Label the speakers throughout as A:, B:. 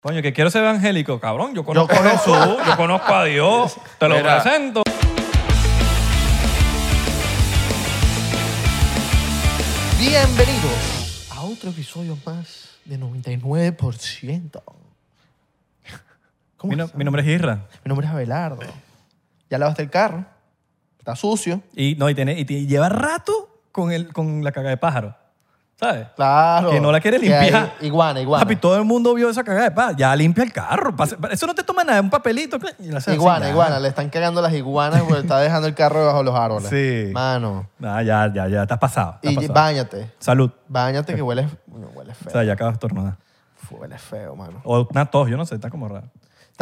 A: Coño, que quiero ser evangélico, cabrón. Yo conozco a Jesús, yo conozco a Dios. Te lo
B: Mira.
A: presento.
C: Bienvenidos a otro episodio más de 99%. ¿Cómo
A: Mi, no-
C: estás?
A: mi nombre es Isra.
C: Mi nombre es Abelardo. Ya lavaste el carro. Está sucio.
A: Y, no, y, tiene, y te- y lleva rato con, el, con la caga de pájaro. ¿Sabes?
C: Claro.
A: Que no la quiere
C: hay
A: limpiar.
C: Iguana, iguana.
A: Papi, todo el mundo vio esa cagada de pájaro. Ya limpia el carro. Pase- Eso no te toma nada, un papelito. y la haces así,
C: Iguana, iguana. Le están cagando las iguanas porque está dejando el carro debajo de los árboles.
A: Sí.
C: Mano.
A: Ah, ya, ya, ya. Estás pasado. estás
C: Y
A: pasado.
C: báñate.
A: Salud.
C: Báñate que huele, huele
A: O
C: feo.
A: sea, ya acabas de estornudar.
C: Huele feo, mano.
A: O una tos, yo no sé, está como raro.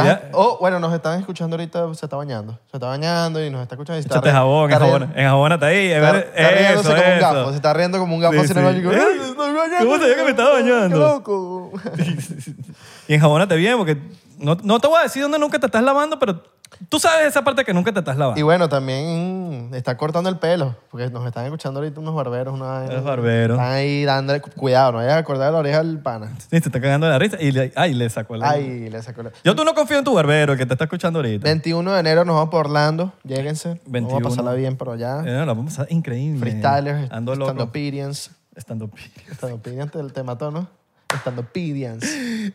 A: Ya-
C: Oh, bueno, nos están escuchando ahorita, se está bañando. Se está bañando y nos está escuchando. y se está
A: Échate
C: re-
A: jabón,
C: está riendo-
A: enjabónate ahí.
C: Está, está riéndose
A: eso,
C: como un gafo. Se está riendo como un gafo
A: Sí,
C: en
A: sí.
C: baño. y como,
A: ¡Ay!
C: "Ay, me estoy bañando,
A: ¿Cómo sabía que me estaba bañando?
C: ¡Qué loco!
A: Y enjabónate bien, porque no, no te voy a decir dónde nunca te estás lavando, pero tú sabes esa parte que nunca te estás lavando.
C: Y bueno, también está cortando el pelo, porque nos están escuchando ahorita unos barberos. Una,
A: Los barberos.
C: Están ahí dándole cuidado, no vayas a acordar de la oreja del pana.
A: Sí, te está cagando de la risa y le, ay, le sacó la...
C: Ay, le sacó la...
A: Yo tú no confío en tu barbero, el que te está escuchando ahorita.
C: 21 de enero nos vamos por Orlando, lléguense.
A: 21.
C: Vamos a pasarla bien por allá.
A: Eh, no, la vamos a pasar increíble.
C: Freestylers,
A: Ando loco.
C: stand-upedians.
A: Estando
C: Stand-upedians, te, te mató, ¿no? Stand-upedians.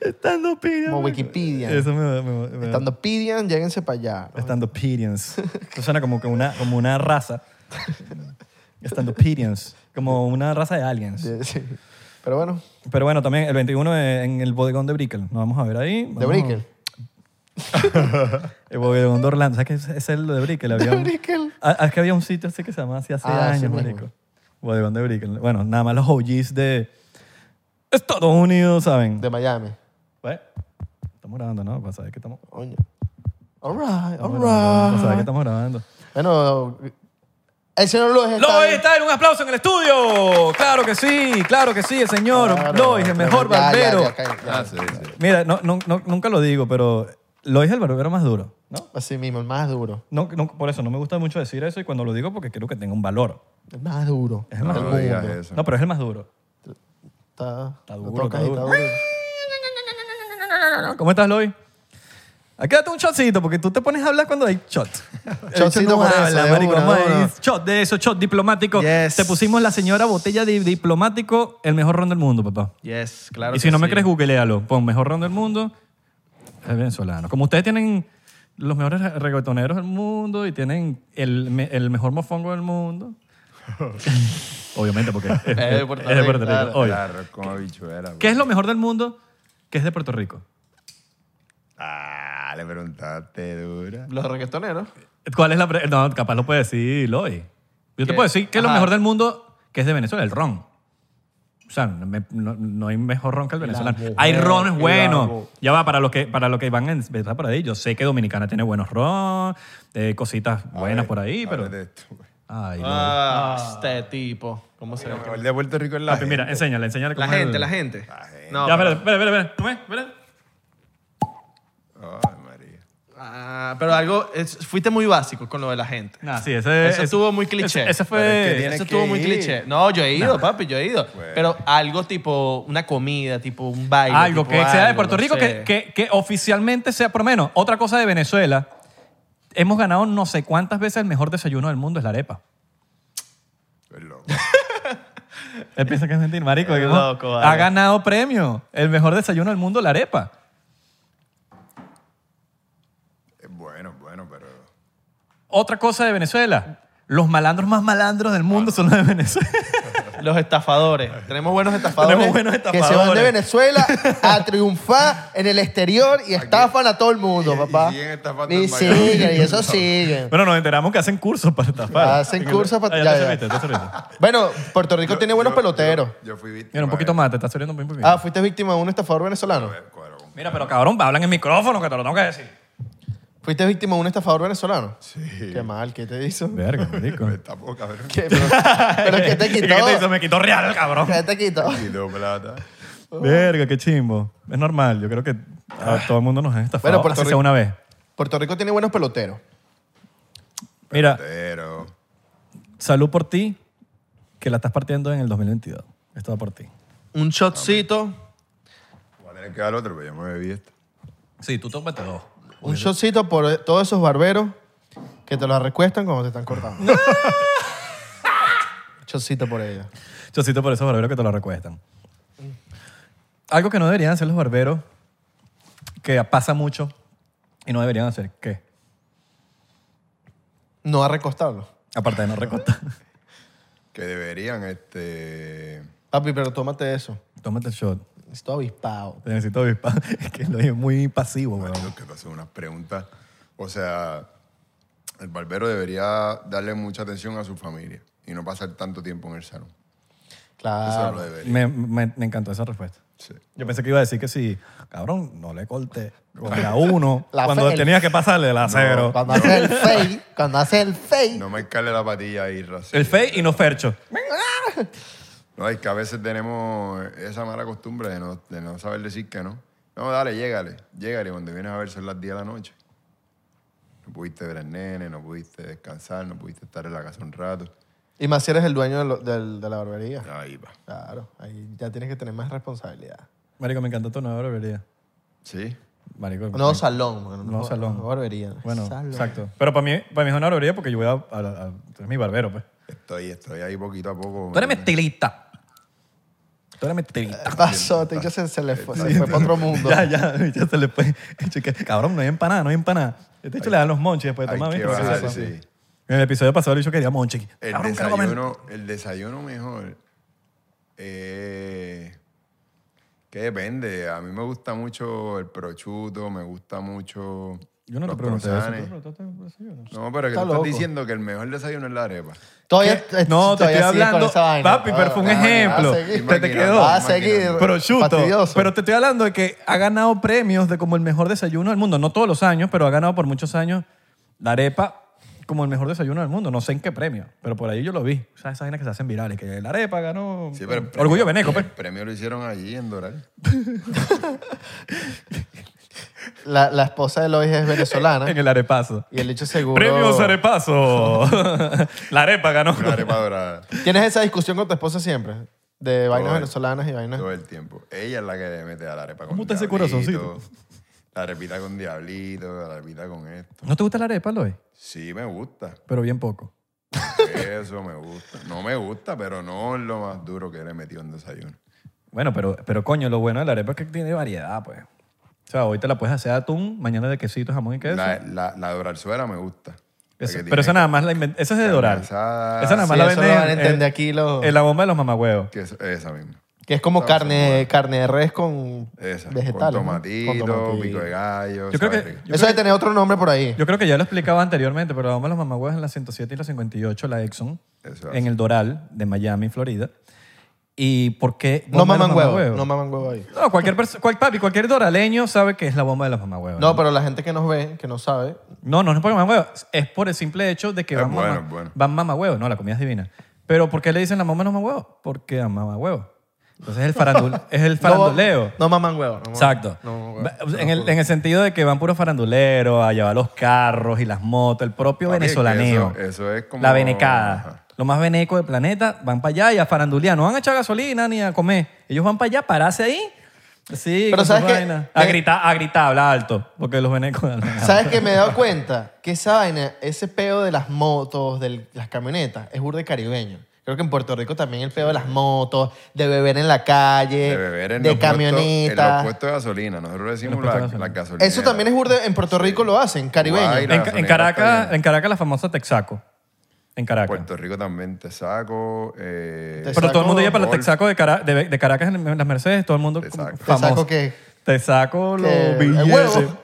A: Estando
C: Como Wikipedia.
A: Eso me... me, me
C: Stand-upedians, lléguense para allá.
A: Estando Pedians. Eso suena como, que una, como una raza. Estando Pedians. Como una raza de aliens.
C: Sí, sí. Pero bueno,
A: Pero bueno, también el 21 en el bodegón de Brickell. Nos vamos a ver ahí.
C: de
A: Vamos-
C: Brickell.
A: El bodegón de Orlando. ¿Sabes qué es, es el de Brickell? Había un-
C: Brickell.
A: Ah, es que había un sitio así que se llamaba así hace
C: Ah, sí
A: años,
C: mismo.
A: marico. Bodegón de Brickell. Bueno, nada más los OGs de Estados Unidos, ¿saben?
C: De Miami.
A: Pues, estamos grabando, ¿no? Para saber que estamos...
C: Coño. All right, all
A: grabando, Para saber que
C: right.
A: estamos grabando.
C: Bueno, el señor Lois está...
A: Lois está en un aplauso en el estudio. Claro que sí, claro que sí, el señor
C: Claro,
A: Lois, el mejor
C: ya, ya,
A: barbero.
C: ya, ya, ya.
B: Ah, sí, sí.
A: Mira, no, no, no- nunca lo digo, pero Lois es el barbero más duro, ¿no?
C: Así mismo, el más duro.
A: No, no, Por eso no me gusta mucho decir eso y cuando lo digo porque quiero que tenga un valor.
C: El más duro.
A: Es el más
B: No
A: duro.
B: digas eso.
A: No, pero es el más duro.
C: Está,
A: Está duro, está duro. ¿Cómo estás, Lois? Aquí date un shotcito porque tú te pones a hablar cuando hay shot.
C: Shotcito
A: no
C: por eso,
A: habla,
C: de
A: marico.
C: una, de una.
A: Shot de eso, shot diplomático.
C: Yes.
A: Te pusimos la señora botella de diplomático, el mejor ron del mundo, papá.
C: Yes, claro
A: y si no me crees, googlealo. Pon mejor ron del mundo, es venezolano. Como ustedes tienen los mejores reggaetoneros del mundo y tienen el, el mejor mofongo del mundo. Obviamente, porque es,
C: de Puerto
A: es de
C: Rico,
A: Puerto Rico.
C: claro.
B: como bichuela.
A: ¿Qué es lo mejor del mundo que es de Puerto Rico?
B: Ah, le preguntaste dura.
C: Los reggaetoneros.
A: ¿Cuál es la... pre- No, capaz lo puede decir Loy. Yo te
C: ¿Qué?
A: puedo decir que es lo
C: Ajá.
A: mejor del mundo que es de Venezuela, el ron. O sea, no, me- no- no hay mejor ron que el venezolano.
C: mujer,
A: Hay rones
C: y la
A: buenos.
C: mu-
A: Ya va, para los que, para los que van a empezar por ahí. Yo sé que Dominicana tiene buenos ron, eh, cositas buenas por ahí, pero...
B: Habla de esto, güey.
A: Ay, Loy.
C: Ah, este tipo. ¿Cómo se llama?
B: mejor de Puerto Rico es la
A: Papi, mira, enséñale, enséñale
C: La
A: cómo es
C: gente,
A: el-
C: la gente.
B: La gente.
C: No,
A: Ya,
C: pero-
A: espérate, espérate, espérate. ¿Cómo es? Espérate.
B: Ay, María.
C: Ah, pero algo, es- fuiste muy básico con lo de la gente.
A: Nah, sí, ese...
C: Eso
A: ese-
C: estuvo muy cliché.
A: Ese, ese
B: Pero es que
A: fue...
B: tiene-
C: Eso
B: que
C: estuvo muy
B: ir.
C: cliché. No, yo he ido, papi, yo he ido.
B: Bueno.
C: Pero algo tipo una comida, tipo un baile.
A: algo
C: tipo
A: que sea de
C: algo,
A: Puerto
C: no
A: Rico,
C: sé.
A: que, que, que oficialmente sea, por lo menos, otra cosa de Venezuela, hemos ganado no sé cuántas veces el mejor desayuno del mundo es la arepa.
B: Es loco.
A: Él piensa que es mentira, marico.
C: loco, vale.
A: ha ganado premio. El mejor desayuno del mundo, la arepa.
B: Es bueno, bueno, pero.
A: Otra cosa de Venezuela. Los malandros más malandros del mundo son los de Venezuela.
C: Los estafadores. Tenemos buenos estafadores.
A: Tenemos buenos
C: Que se van de
A: estafadores.
C: Venezuela a triunfar en el exterior y estafan a todo el mundo,
B: Y- y
C: papá.
B: siguen estafando
C: Y siguen, y eso siguen.
A: bueno, nos enteramos que hacen cursos para estafar.
C: Hacen cursos para-
A: Ah, ya
C: ya,
A: te
C: ya.
A: serviste, te serviste.
C: Bueno, Puerto Rico
B: Yo-
C: tiene buenos
B: yo-
C: peloteros.
B: Yo, yo fui víctima.
A: Mira, un poquito más, te estás saliendo un poquito.
C: Ah, fuiste víctima de un estafador venezolano.
B: A ver, cuadro con-
A: Mira, pero cabrón, hablan en micrófono, que te lo tengo que decir.
C: ¿Fuiste víctima de un estafador venezolano?
B: Sí.
C: Qué mal, ¿qué te hizo?
A: Verga, marico.
B: Me tapó, cabrón.
C: ¿Qué? Pero, pero ¿qué te
A: ¿Y
C: quitó?
A: qué te hizo? Me quitó real, cabrón.
C: ¿Qué te quitó?
B: Quitó plata.
A: Verga, qué chimbo. Es normal, yo creo que a todo el mundo nos ha estafado.
C: Bueno, Puerto
A: así sea
C: Rico-
A: una vez.
C: Puerto Rico tiene buenos peloteros.
A: Mira,
B: Pero.
A: salud por ti, que la estás partiendo en el 2022. Esto va por ti.
C: Un shotcito
B: ¿Cuál Me le queda el otro, pero yo me bebí esto.
A: Sí, tú tómate dos.
C: Un shotcito por todos esos barberos que te lo recuestan cuando te están cortando. shotcito por ella.
A: Chocito por esos barberos que te lo recuestan. Algo que no deberían hacer los barberos, que pasa mucho y no deberían hacer, ¿qué?
C: No a recostarlo.
A: Aparte de no recortar.
B: Que deberían, este...
C: Papi, pero tómate eso.
A: Tómate el shot.
C: Estoy avispado.
A: Te necesito avispar. Es que lo es muy pasivo, weón.
B: Lo que pasó, unas preguntas. O sea, el barbero debería darle mucha atención a su familia y no pasar tanto tiempo en el salón. Eso
C: Claro.
B: lo debería.
A: Me, me- me encantó esa respuesta.
B: Sí.
A: Yo pensé que iba a decir que sí, cabrón, no le corté con la uno
C: La
A: cuando
C: fe-
A: tenía que pasarle la cero.
C: Cuando hace el fake, cuando hace el fake.
B: No me escale la patilla ahí, Raci.
A: El fake y no fercho.
B: No, es que a veces tenemos esa mala costumbre de no, de no saber decir que no. No, dale, llégale. Llégale. Cuando vienes a ver son las 10 de la noche. No pudiste ver al nene, no pudiste descansar, no pudiste estar en la casa un rato.
C: Y más si eres el dueño de, lo- del- de la barbería.
B: Ahí va.
C: Claro, ahí ya tienes que tener más responsabilidad.
A: Marico, me encantó tu nueva barbería.
B: Sí.
A: Marico.
C: No
A: me-
C: salón. Bueno,
A: No salón.
C: No barbería.
A: Bueno,
C: Salón.
A: exacto. Pero para mí, para mí es una barbería porque yo voy a... a- a- tú eres mi barbero, pues.
B: Estoy, estoy ahí poquito a poco.
A: Tú eres mi estilista. Tú eres mi estilista.
C: ¿Qué pasó? Te dicho, se, se le fue, se fue para otro mundo.
A: Ya, ya, ya se le fue. Cabrón, no hay empanada, no hay empanada. Este hecho le dan los monchis después de tomar.
B: que bajar,
A: Sí. En el episodio pasado el dicho quería monchi.
B: El
A: Cabrón, que
B: desayuno, el desayuno mejor. eh, que depende. A mí me gusta mucho el prosciutto, me gusta mucho.
A: Yo no te pregunté eso.
B: croissants.
A: ¿Tú preguntaste el desayuno?
B: No, pero que
C: Está
B: tú estás diciendo que el mejor desayuno es la arepa.
C: Todavía, eh,
A: No, te
C: todavía
A: estoy
C: sigues con
A: hablando,
C: esa vaina.
A: papi, pero fue un
C: Ah,
A: ejemplo.
C: va a seguir.
A: Te, te quedó.
C: Va a seguir.
A: Prosciutto.
C: fastidioso.
A: Pero te estoy hablando de que ha ganado premios de como el mejor desayuno del mundo. No todos los años, pero ha ganado por muchos años la arepa como el mejor desayuno del mundo. No sé en qué premio, pero por ahí yo lo vi. O sea, esas vainas que se hacen virales, que la arepa ganó.
B: Sí, pero el premio-
A: Orgullo Veneco, pues.
B: El premio lo hicieron allí en Doral.
C: La, la esposa de Lois es venezolana.
A: En el arepazo.
C: y el hecho seguro...
A: Premios arepazo. la arepa ganó.
B: Una arepa dorada.
C: ¿Tienes esa discusión con tu esposa siempre? De vainas
B: el-
C: venezolanas y vainas...
B: Todo el tiempo. Ella es la que le mete a la arepa con
A: ¿Cómo está ese
B: diablito,
A: corazoncito?
B: La arepita con diablito, la arepita con esto.
A: ¿No te gusta la arepa, Loy?
B: Sí, me gusta.
A: Pero bien poco.
B: Eso me gusta. No me gusta, pero no es lo más duro que le he metido en desayuno.
A: Bueno, pero, pero coño, lo bueno de la arepa es que tiene variedad, pues. O sea, hoy te la puedes hacer de atún, mañana de quesito, jamón y queso.
B: La, la, la doralzuela me gusta.
A: Eso- pero esa nada más la invent- Esa es de Doral.
B: asada.
A: Esa nada más
C: Sí,
A: la
C: eso lo
A: venden
C: van a
A: en-
C: entender
A: en-
C: aquí los-
A: En la bomba de los mamagüevos.
B: Que es esa misma.
C: Que es como
B: Esa
C: carne, carne de res con
B: Esa.
C: vegetales.
B: Con
C: ¿no?
B: tomatito,
C: Con tomatito.
B: pico de gallo.
A: Yo creo que- yo
C: Eso debe tener otro nombre por ahí.
A: Yo creo que ya lo explicaba anteriormente, pero la bomba de los mamagüevos en la 107 y la 58, la Exxon,
B: Eso
A: en el Doral de Miami, Florida. ¿Y por qué
C: No maman huevo. No maman huevo ahí.
A: No, cualquier, perso- cual, papi, cualquier doraleño sabe que es la bomba de los mamagüevos.
C: No, pero la gente que nos ve, que no sabe,
A: No, no es por mamagüevos. Es por el simple hecho de que
B: Es
A: van,
B: bueno,
A: mama-
B: es bueno.
A: van mamagüevos. No, la comida es divina. Pero ¿por qué le dicen la bomba de los mamagüevos? Porque dan mamagüevos. Entonces es el, farandul, es el faranduleo.
C: No, no maman huevo. no maman-
A: Exacto.
C: No maman huevo.
A: Va- en, el, en el sentido de que van puros faranduleros a llevar los carros y las motos, el propio
B: Papi, es que
A: venezolaneo.
B: Eso, eso es como.
A: La venecada.
B: Ajá.
A: Lo más veneco del planeta, van para allá y a farandulear. No van a echar gasolina ni a comer. Ellos van para allá, pararse ahí. Sí,
C: Pero ¿sabes
A: vainas. A
C: Que-
A: gritar, a gritar, hablar alto. Porque los venecos...
C: ¿Sabes qué? Me he dado cuenta que esa vaina, ese peo de las motos, de las camionetas, es burde caribeño. Creo que en Puerto Rico también el peo de las motos, de beber en la calle,
B: De beber en
C: de
B: los
C: camioneta.
B: los puestos de gasolina. Nosotros decimos
A: los
B: la,
A: puestos de
B: la
A: gasolina.
C: Eso también es burde, en Puerto Rico lo hacen, caribeño.
B: Guay,
A: En, en Caracas, en Caracas la famosa Texaco. En Caracas.
B: Puerto Rico también te saco. Eh,
A: Pero todo el mundo lleva para la
B: Golf.
A: Texaco de, Cara- de, de Caracas en, las Mercedes, todo el mundo
B: Te
A: como
B: saco.
C: ¿Te
A: famoso.
C: saco qué?
A: Te saco los
C: ¿Qué? ¿El
A: billetes.
C: huevo?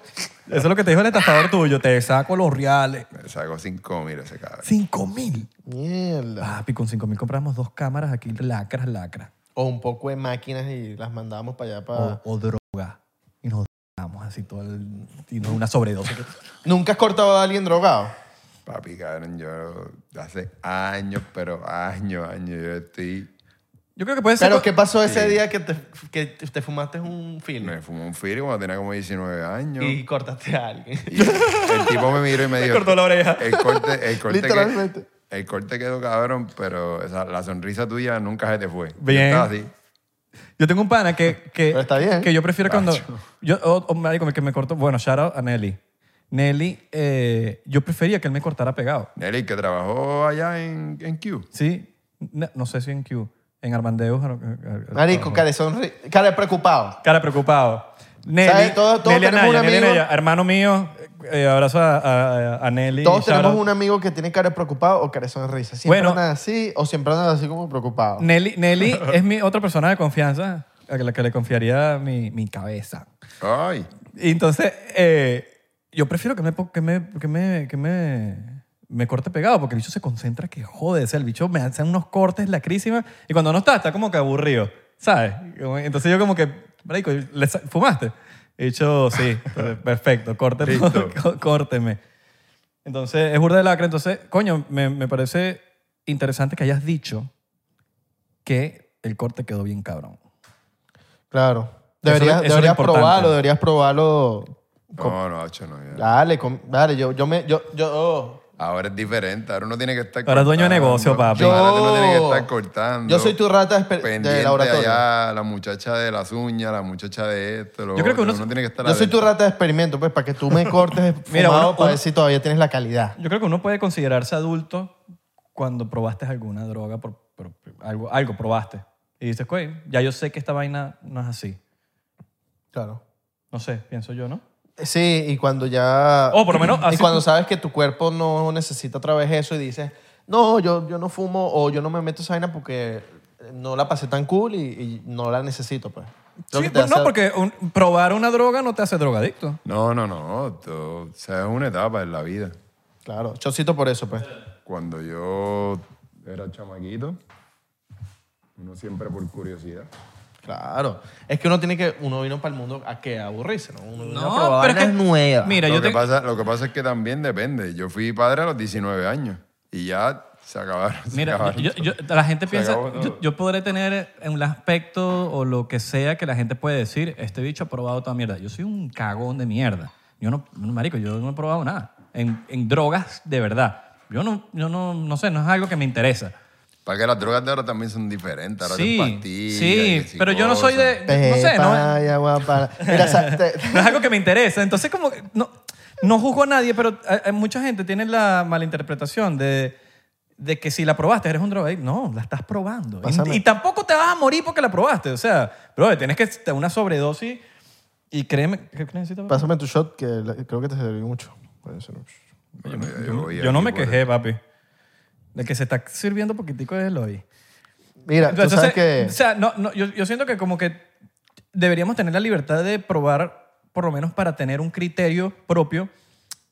A: Eso es lo que te dijo el estafador tuyo. Te saco los reales.
B: Me saco 5 mil ese cabrón.
A: Cinco mil.
C: Mierda.
A: Papi, con cinco mil compramos dos cámaras aquí, lacras, lacras.
C: O un poco de máquinas y las mandamos para allá. Para...
A: O, o droga. Y nos damos así todo el... Y no una sobredosis.
C: ¿Nunca has cortado a alguien drogado?
B: Papi, cabrón, yo hace años, pero años, años, yo estoy.
A: Yo creo que puede ser...
C: Pero ¿qué pasó ese
B: Sí.
C: día que te, que te fumaste un film
B: Me fumó un fili cuando tenía como 19 años.
C: y cortaste a alguien?
B: Y el tipo me miró y me dijo.
A: cortó la oreja.
B: El corte, el corte,
C: Literalmente.
B: que- el corte quedó cabrón, pero esa- la sonrisa tuya nunca se te fue. Yo
A: Bien.
B: estaba así.
A: Yo tengo un pana que, que,
C: Pero está bien.
A: que yo prefiero cuando... Yo, o, o marico, que me corto... Bueno, shout out a Nelly. Nelly, eh, yo prefería que él me cortara pegado.
B: Nelly, que trabajó allá en, en Q.
A: ¿Sí? No, no sé si en Q. En Armandeus.
C: Marico, cara sonri- cara preocupado.
A: Cara preocupado. Nelly,
C: ¿Sabes? Todos- todos
A: Nelly
C: tenemos
A: Anaya,
C: un
A: Nelly
C: amigo-
A: Anaya, hermano mío, eh, abrazo a, a- a Nelly.
C: Todos tenemos un amigo que tiene cara preocupado o cara sonrisa. Siempre
A: Bueno.
C: andan así o siempre andan así como preocupado.
A: Nelly, Nelly es mi otra persona de confianza a la que le confiaría mi, mi cabeza.
B: Ay,
A: Y entonces, eh, yo prefiero que me, que me, que me, que me, me corte pegado, porque el bicho se concentra que jode. O sea, el bicho me hace unos cortes lacrísimas y cuando no está, está como que aburrido, ¿sabes? Entonces yo como que, marico, ¿le sa- ¿fumaste? He dicho, sí, perfecto, córteme, córteme. Entonces, es burda de lacra. Entonces, coño, me, me parece interesante que hayas dicho que el corte quedó bien cabrón.
C: Claro. Deberías,
A: es
C: deberías probarlo, deberías probarlo.
B: No, no, hacho, no. ya.
C: Dale, com- dale, yo, yo me, yo, yo, oh.
B: Ahora es diferente. Ahora uno tiene que estar
A: Ahora es dueño de
B: cortando.
A: negocio, papi.
C: Yo-
B: Ahora uno tiene que estar cortando.
C: yo soy tu rata de, esper- de
B: pendiente
C: laboratorio.
B: allá, la muchacha de las uñas, la muchacha de esto, lo
A: Yo creo que
B: otro.
A: uno-
B: tiene que estar
C: Yo soy tu rata de experimento, pues, para que tú me cortes
A: Mira,
C: fumado
A: uno-
C: para
A: uno-
C: ver si todavía tienes la calidad.
A: Yo creo que uno puede considerarse adulto cuando probaste alguna droga, por, por- algo, algo probaste. Y dices, güey, ya yo sé que esta vaina no es así.
C: Claro.
A: No sé, pienso yo, ¿no?
C: Sí, y cuando ya...
A: O por lo menos
C: Y
A: así
C: cuando
A: tú-
C: sabes que tu cuerpo no necesita otra vez eso y dices, no, yo, yo no fumo o yo no me meto esa vaina porque no la pasé tan cool y, y no la necesito, pues.
A: Sí,
C: que te
A: pues, no,
C: hace-
A: porque un- probar una droga no te hace drogadicto.
B: No, no, no. todo- o sea, es una etapa en la vida.
C: Claro, chocito por eso, pues.
B: Cuando yo era chamaquito, uno siempre por curiosidad.
C: Claro. Es que uno tiene que... Uno vino para el mundo a que aburrirse, ¿no? Uno vino a
A: No,
C: probar
A: pero es que-
C: vainas nuevas.
A: Mira,
B: lo,
A: yo
B: que
A: te-
B: pasa, lo que pasa es que también depende. Yo fui padre a los 19 años y ya se acabaron. se
A: Mira,
B: acabaron
A: yo- yo- la gente
B: Se
A: piensa, yo, yo podré tener un aspecto o lo que sea que la gente puede decir, este bicho ha probado toda mierda. Yo soy un cagón de mierda. Yo no, no, marico, yo no he probado nada. En, en drogas, de verdad. Yo no, yo no, no sé, no es algo que me interesa.
B: Para que las drogas de ahora también son diferentes. Ahora
A: Sí,
B: son pastillas.
A: sí, pero yo no soy de, no sé, no,
C: guapa. Mira, te-
A: no es algo que me interesa. Entonces, como que no, no juzgo a nadie, pero hay- mucha gente tiene la malinterpretación de, de que si la probaste eres un drogadicto. No, la estás probando. Y, y tampoco te vas a morir porque la probaste. O sea, bro, tienes que tener una sobredosis y créeme, ¿qué necesitas?
C: Pásame tu shot, que creo que te sirvió mucho. Puede ser.
B: Bueno, ya yo voy
A: Yo no me quejé, papi. De que se está sirviendo poquitico es el hoy.
C: Mira, tú
A: Entonces,
C: sabes que...
A: O sea, no, no, yo, yo siento que como que deberíamos tener la libertad de probar, por lo menos para tener un criterio propio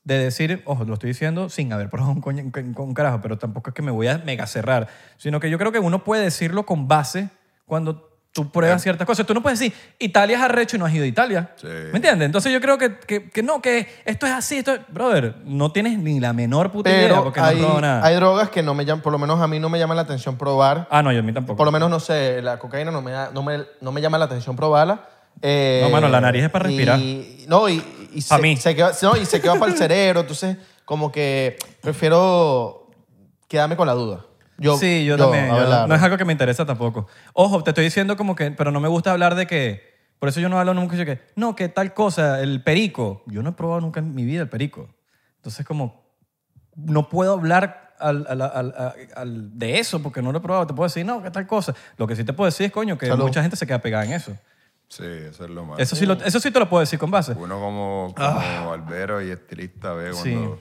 A: de decir, ojo, lo estoy diciendo sin haber probado un, coño- un, un carajo, pero tampoco es que me voy a mega cerrar, sino que yo creo que uno puede decirlo con base cuando tú pruebas ciertas cosas. Tú no puedes decir, Italia es arrecho y no has ido a Italia.
B: Sí.
A: ¿Me entiendes? Entonces yo creo que, que, que no, que esto es así, esto es... Brother, no tienes ni la menor puta idea
C: Pero
A: porque
C: hay,
A: no probado nada.
C: hay drogas que no me llaman, por lo menos a mí no me llama la atención probar.
A: Ah, no, yo a mí tampoco.
C: Por lo menos, no sé, la cocaína no me, da- no me, no me llama la atención probarla. Eh,
A: No, mano, la nariz es para respirar.
C: Y, no, y, y se,
A: mí.
C: Se queda, no, y se queda para el cerebro. Entonces, como que prefiero quedarme con la duda. Yo,
A: sí, yo, también. yo-
C: Abelardo.
A: no es algo que me interesa tampoco. Ojo, te estoy diciendo como que, pero no me gusta hablar de que, por eso yo no hablo nunca de que, no, que tal cosa, el perico. Yo no he probado nunca en mi vida el perico. Entonces, como, no puedo hablar al- al- al- al- al- de eso porque no lo he probado. Te puedo decir, no, que tal cosa. Lo que sí te puedo decir es, coño, que
C: Salud.
A: mucha gente se queda pegada en eso.
B: Sí, eso es lo más.
A: Eso sí, lo, eso sí te lo puedo decir con base.
B: Uno como, como barbero y estilista ve
A: Ah. Sí.
B: cuando...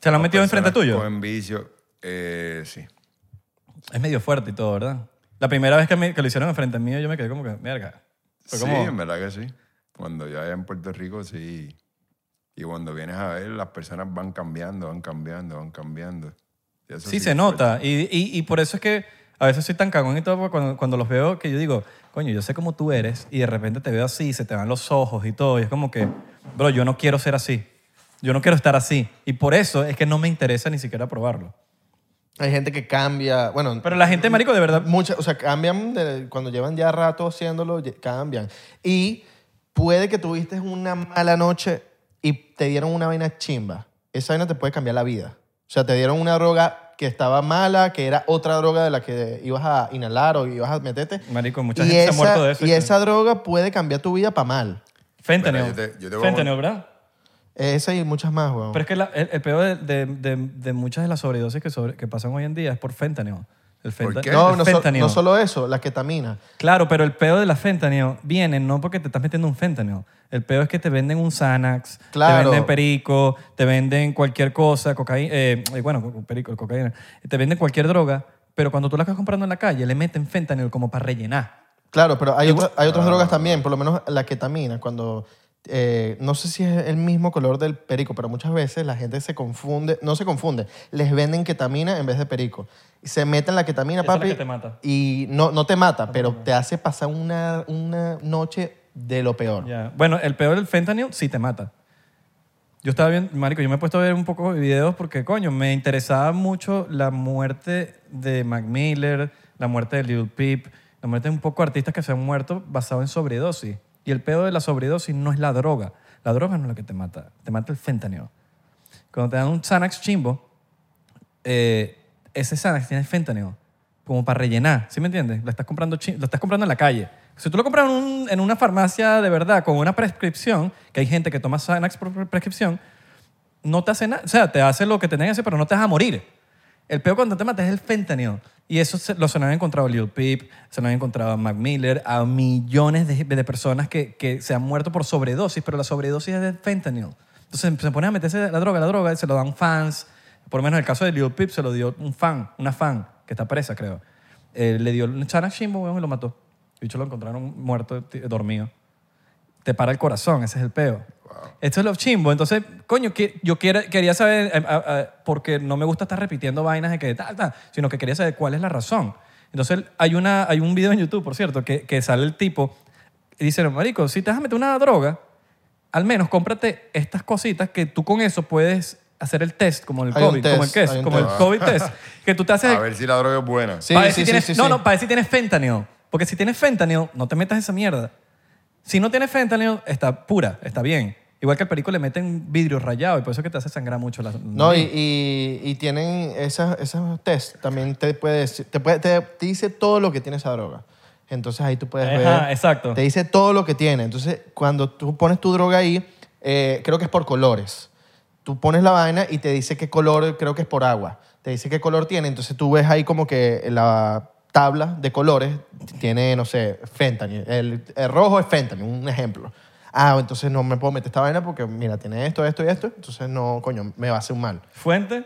A: ¿Se lo han metido enfrente tuyo?
B: Cogen vicio. Eh, sí.
A: Es medio fuerte y todo, ¿verdad? La primera vez que, me- que lo hicieron enfrente mío, yo me quedé como que, verga. Fue
B: Sí,
A: como,
B: en verdad que sí. Cuando yo allá en Puerto Rico, sí. Y cuando vienes a ver, las personas van cambiando, van cambiando, van cambiando. Y eso
A: Sí,
B: es
A: se
B: fuerte.
A: nota. Y, y, y por eso es que a veces soy tan cagón y todo, porque cuando, cuando los veo, que yo digo, coño, yo sé cómo tú eres, y de repente te veo así, se te van los ojos y todo, y es como que, bro, yo no quiero ser así. Yo no quiero estar así. Y por eso es que no me interesa ni siquiera probarlo.
C: Hay gente que cambia. Bueno,
A: Pero la gente, marico, de verdad,
C: Muchas, o sea, cambian de- cuando llevan ya rato haciéndolo, cambian. Y puede que tuviste una mala noche y te dieron una vaina chimba. Esa vaina te puede cambiar la vida. O sea, te dieron una droga que estaba mala, que era otra droga de la que ibas a inhalar o ibas a meterte.
A: Marico, mucha
C: y
A: gente se ha
C: esa,
A: muerto de eso.
C: Y esa droga puede cambiar tu vida para mal.
A: Fentanyl.
B: Mira, yo te- yo te
A: Fentanyl, ¿verdad?
C: Esa y muchas más, weón.
A: Pero es que la- el, el peor de, de- de- de muchas de las sobredosis que, sobre- que pasan hoy en día es por fentanyl. El fenta-
B: qué?
C: no,
A: el
C: no, so-
A: fentanyl.
C: no solo eso, la ketamina.
A: Claro, pero el peor de la fentanyl viene no porque te estás metiendo un fentanyl. El peor es que te venden un Xanax,
C: Claro.
A: te venden perico, te venden cualquier cosa, cocaína, eh, eh, bueno, co- perico, cocaína, te venden cualquier droga, pero cuando tú la estás comprando en la calle le meten fentanyl como para rellenar.
C: Claro, pero hay, otra- hay otras
B: Ah.
C: drogas también, por lo menos la ketamina, cuando... eh, no sé si es el mismo color del perico, pero muchas veces la gente se confunde, no se confunde, les venden ketamina en vez de perico. Se meten la ketamina,
A: Esa es la
C: papi,
A: que te mata.
C: y no, no te mata, pero te hace pasar una, una noche de lo peor.
A: Bueno, el peor del fentanyl sí te mata. Yo estaba viendo, marico, yo me he puesto a ver un poco de videos porque, coño, me interesaba mucho la muerte de Mac Miller, la muerte de Lil Peep, la muerte de un poco de artistas que se han muerto basado en sobredosis. Y el peor de la sobredosis no es la droga. La droga no es lo que te mata, te mata el fentanyl. Cuando te dan un Xanax chimbo, eh, ese Xanax tiene fentanyl como para rellenar, ¿sí me entiendes? Lo estás comprando, lo estás comprando en la calle. Si tú lo compras en, un- en una farmacia de verdad con una prescripción, que hay gente que toma Xanax por pre- prescripción, no te hace nada, o sea, te hace lo que te tenga que hacer, pero no te vas a morir. El peor cuando te matas es el fentanyl. Y eso se, lo se lo han encontrado a Lil Peep, se lo han encontrado a Mac Miller, a millones de, de personas que, que se han muerto por sobredosis, pero la sobredosis es de fentanyl. Entonces se ponen a meterse la droga, la droga, se lo dan fans. Por lo menos en el caso de Lil Peep se lo dio un fan, una fan, que está presa, creo. Eh, le dio un Chana Shimbo, y lo mató. El bicho lo encontraron muerto, dormido te para el corazón, ese es el peo. Esto es lo chimbo. Entonces, coño, que yo quiera- quería saber, eh, ah, ah, porque no me gusta estar repitiendo vainas de que tal, tal, sino que quería saber cuál es la razón. Entonces, hay, una, hay un video en YouTube, por cierto, que, que sale el tipo y dice, "No, marico, si te vas a meter una droga, al menos cómprate estas cositas que tú con eso puedes hacer el test, como el
C: Hay
A: COVID, como el
C: test,
A: como el
C: test.
A: COVID test, que tú te haces
B: A ver si la droga es buena.
C: Sí, sí,
A: si
C: sí,
A: tienes- no, no, para ver si tienes fentanyl. Porque si tienes fentanyl, no te metas esa mierda. Si no tienes fentanyl, está pura, está bien. Igual que al perico le meten vidrio rayado y por eso es que te hace sangrar mucho la
C: No, y, y, y tienen esas, esos test. También te, puede, decir- te, puede, te, te dice todo lo que tiene esa droga. Entonces ahí tú puedes
A: Ajá,
C: ver.
A: exacto.
C: Te dice todo lo que tiene. Entonces, cuando tú pones tu droga ahí, eh, creo que es por colores. Tú pones la vaina y te dice qué color, creo que es por agua. Te dice qué color tiene. Entonces tú ves ahí como que la tabla de colores tiene, no sé, fentanyl. El, el rojo es fentanyl, un ejemplo. Ah, entonces no me puedo meter esta vaina porque, mira, tiene esto, esto y esto. Entonces no, coño, me va a hacer un mal.
A: Fuente,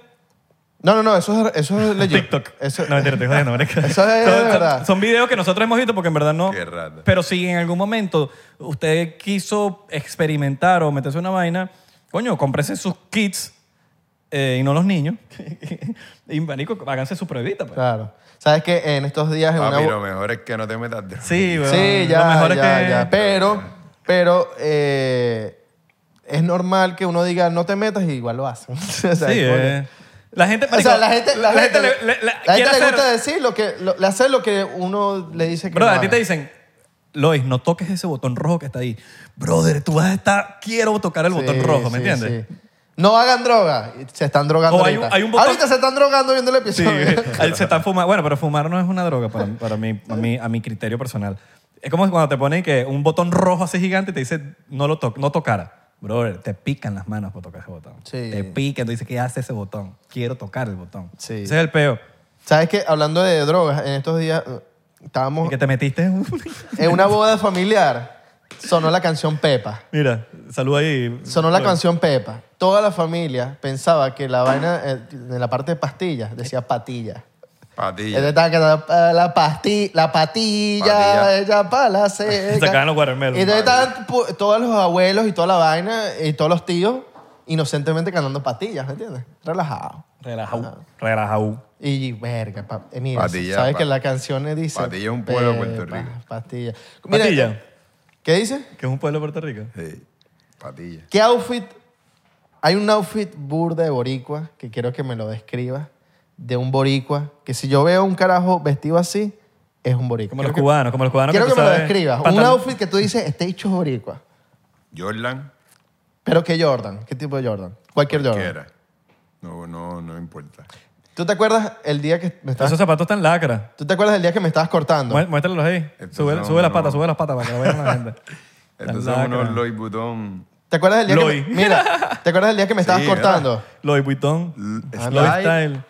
C: No, no, no, eso es, eso es legit.
A: TikTok.
C: Eso,
A: no, mentira, estoy jodiendo, marico.
C: Eso es
A: son, son-
C: verdad.
A: son videos que nosotros hemos visto porque en verdad no.
B: Qué rata.
A: Pero si en algún momento usted quiso experimentar o meterse una vaina, coño, cómprese sus kits eh, y no los niños. y, marico, háganse su pruebita. pues.
C: Claro. ¿Sabes que en estos días en.
B: Papi, lo mejor es que no te metas droga.
A: Sí, weón.
C: Sí,
A: Lo
C: ya,
A: mejor es
C: ya,
A: que-
C: ya. Pero, pero eh, es normal que uno diga no te metas y igual lo hacen. o sea,
A: Sí,
C: es
A: eh.
C: porque-
A: La gente,
C: O sea, la gente, la
A: la
C: gente,
A: gente le, le- le-
C: la
A: quiere
C: gente le
A: hacer-
C: gusta decir lo que, lo- le hace lo que uno le dice que
A: Bro,
C: no
A: a ti te dicen, Lois, no toques ese botón rojo que está ahí. Brother, tú vas a estar, quiero tocar el botón rojo, ¿me
C: sí,
A: entiendes?
C: sí. No hagan droga. Se están drogando
A: O hay un-
C: ahorita.
A: hay un botón-
C: Ahorita se están drogando viendo el
A: Sí,
C: episodio.
A: ahí se están fumando. Bueno, pero fumar no es una droga para, para mí, a, mi, a mi criterio personal. Es como cuando te ponen que un botón rojo así gigante y te dice no lo to no tocar. Brother, te pican las manos por tocar ese botón.
C: Sí.
A: Te pican, tú dices, ¿qué hace ese botón? Quiero tocar el botón.
C: Sí.
A: Ese es el peo.
C: ¿Sabes qué? Hablando de drogas, en estos días eh,
A: Y
C: estábamos
A: que te metiste en un...
C: en una boda familiar. Sonó la canción Pepa.
A: Mira, saluda ahí.
C: Sonó la canción Pepa. Toda la familia pensaba que la vaina, eh, en la parte de pastillas, decía patilla.
B: Patilla.
C: Él estaba cantando "Pa- la, pasti la patilla,
B: Patilla.
C: ella para la seca.
A: Sacaban los watermelon.
C: Y entonces estaban pu- todos los abuelos y toda la vaina y todos los tíos inocentemente cantando patillas, ¿me entiendes? Relajado.
A: Relajado. Relajado.
C: Y verga, pa- eh, mira,
B: Patilla,
C: sabes
B: pa-
C: que la canción dice
B: Patilla es un pueblo de Puerto Rico.
C: Pastilla. Mira,
A: Patilla,
C: ¿Qué dice?
A: que es un pueblo de Puerto Rico.
B: Sí, patilla.
C: ¿Qué outfit? Hay un outfit burda de boricua que quiero que me lo describas. De un boricua. Que si yo veo un carajo vestido así, es un boricua.
A: Como los
C: que-
A: cubanos, como los cubanos
C: Quiero que,
A: tú
C: me lo describas. Un outfit que tú dices, este hecho es boricua.
B: Jordan,
C: Pero ¿qué Jordan? ¿Qué tipo de Jordan? Cualquier Jordan.
B: quiera. No, no, no importa.
C: Tú ¿Tú te acuerdas el día que me estabas...
A: Esos zapatos están lacra.
C: ¿Tú te acuerdas el día que me estabas cortando?
A: Mué- Muéstralos ahí.
B: Estos
A: Sube,
B: son
A: sube las
B: unos-
A: patas, sube las patas para que lo vean la gente.
B: Estos son unos
A: lacra.
B: Louis Vuitton
C: ¿Te acuerdas del día que
A: Loy.
C: me, Mira, ¿te acuerdas del día que me estabas
B: Sí,
C: cortando?
A: Louis Vuitton.
B: L-
A: Louis Style.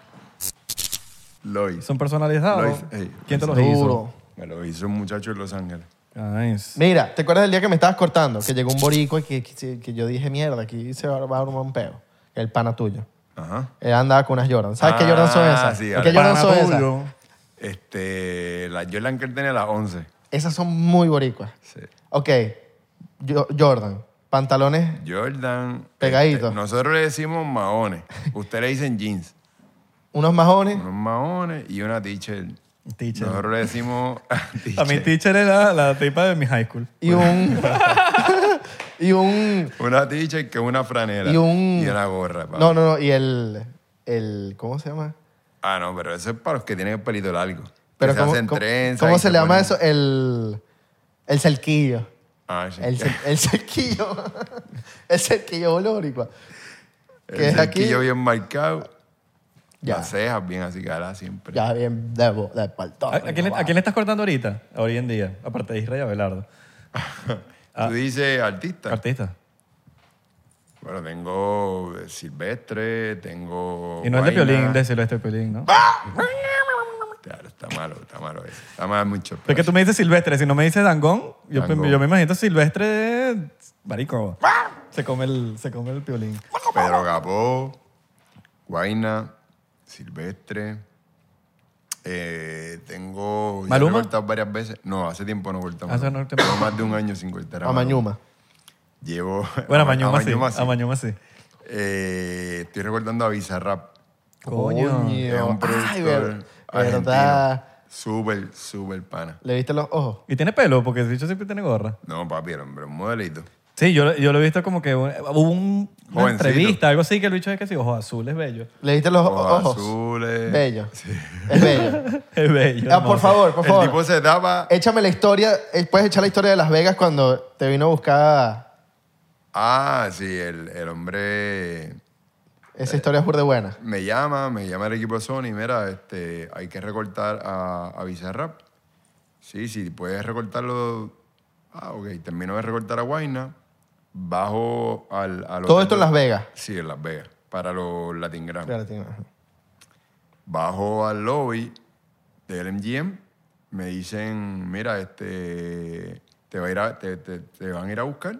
B: Lois.
A: Son personalizados.
B: Lois, ey,
A: ¿Quién te los
C: Duro.
A: hizo?
B: Me lo hizo un muchacho en Los Ángeles.
A: Nice.
C: Mira, ¿te acuerdas del día que me estabas cortando? Que llegó un borico y que, que, que yo dije, mierda, aquí se va, va a armar un peo. El pana tuyo.
B: Ajá.
C: Él andaba con unas Jordan. ¿Sabes qué
B: Ah,
C: Jordan son esas?
B: sí,
C: ¿Qué
B: ahora.
C: Jordan son esas?
B: Este, la Jordan que él tenía las 11.
C: Esas son muy boricuas.
B: Sí.
C: Ok, Yo- Jordan, pantalones
B: Jordan.
C: Pegadito.
B: este, nosotros le decimos maones. Ustedes le dicen jeans.
C: unos majones
B: Unos maones y una teacher.
A: Teacher.
B: Nosotros le decimos
A: A mi teacher era la tipa de mi high school.
C: y un... y un...
B: Una teacher que es una franela.
C: Y un-
B: Y una gorra. papá.
C: No, no, no, y el... el ¿Cómo se llama?
B: Ah, no, pero eso es para los que tienen el pelito largo.
C: Pero
B: que se
C: ¿cómo,
B: hacen
C: cómo-
B: trenzas
C: cómo se le llama
B: ponen-
C: eso? El... El cerquillo.
B: Ah, sí.
C: El, el cerquillo. el cerquillo bolórico.
B: El
C: que es aquí-
B: cerquillo bien marcado.
C: Ya.
B: Las cejas bien así caladas siempre.
C: Ya bien de, bo- de.
A: ¿A, a quién le, a quién le estás cortando ahorita? Hoy en día. Aparte de Israel y Abelardo.
B: Tú dices artista.
A: Artista.
B: Bueno, tengo Silvestre, tengo.
A: Y no es de
B: Guayna.
A: Piolín, de Silvestre Piolín, ¿no?
B: Claro, está malo, está malo eso. Está mal mucho.
A: Pero es que tú me dices Silvestre, si no me dices Dangón, yo,
B: Dangond.
A: yo me imagino Silvestre, marico, se come el, se come el Piolín.
B: Pedro Capó, Guaina, Silvestre. Eh, tengo. ya
A: ¿Maluma?
B: he cortado varias veces. No, hace tiempo no cortamos.
A: Hace no
B: más de un año sin cortar.
C: A Mañuma.
B: Llevo.
A: Bueno, a
B: Ma-
A: Mañuma sí,
B: Mañuma
A: a Mañuma sí.
B: Eh, estoy recordando a Bizarrap.
A: Coño.
B: Es un productor
C: Ay, verdad.
B: Súper, súper pana.
C: ¿Le viste los ojos?
A: Y tiene pelo, porque el bicho siempre tiene gorra.
B: No, papi, hombre, un modelito.
A: Sí, yo, yo lo he visto como que un- hubo un- una
B: Jovencito.
A: entrevista, algo así, que el bicho es que sí, ojos azules, bello.
C: ¿Le viste los
B: Ojos
C: ojos?
B: azules.
C: Bello.
B: Sí.
C: Es bello.
A: Es bello.
C: Ah, por
A: hermoso.
C: favor, por
B: El
C: favor.
B: tipo se tapa.
C: Échame la historia. eh, Puedes echar la historia de Las Vegas cuando te vino a buscar
B: Ah, sí, el, el hombre
C: esa historia es de buena.
B: me llama, me llama el equipo de Sony, mira, este, hay que recortar a, a Bizarrap. Sí, sí, puedes recortarlo. Ah, ok, termino de recortar a Guayna, bajo al... al
C: Todo esto en Las Vegas.
B: Sí, en Las Vegas, para los Latin Grammy.
C: Claro, tiene-
B: Bajo al lobby del MGM, me dicen, mira, este, te, va a ir a- te, te- te van a ir a buscar,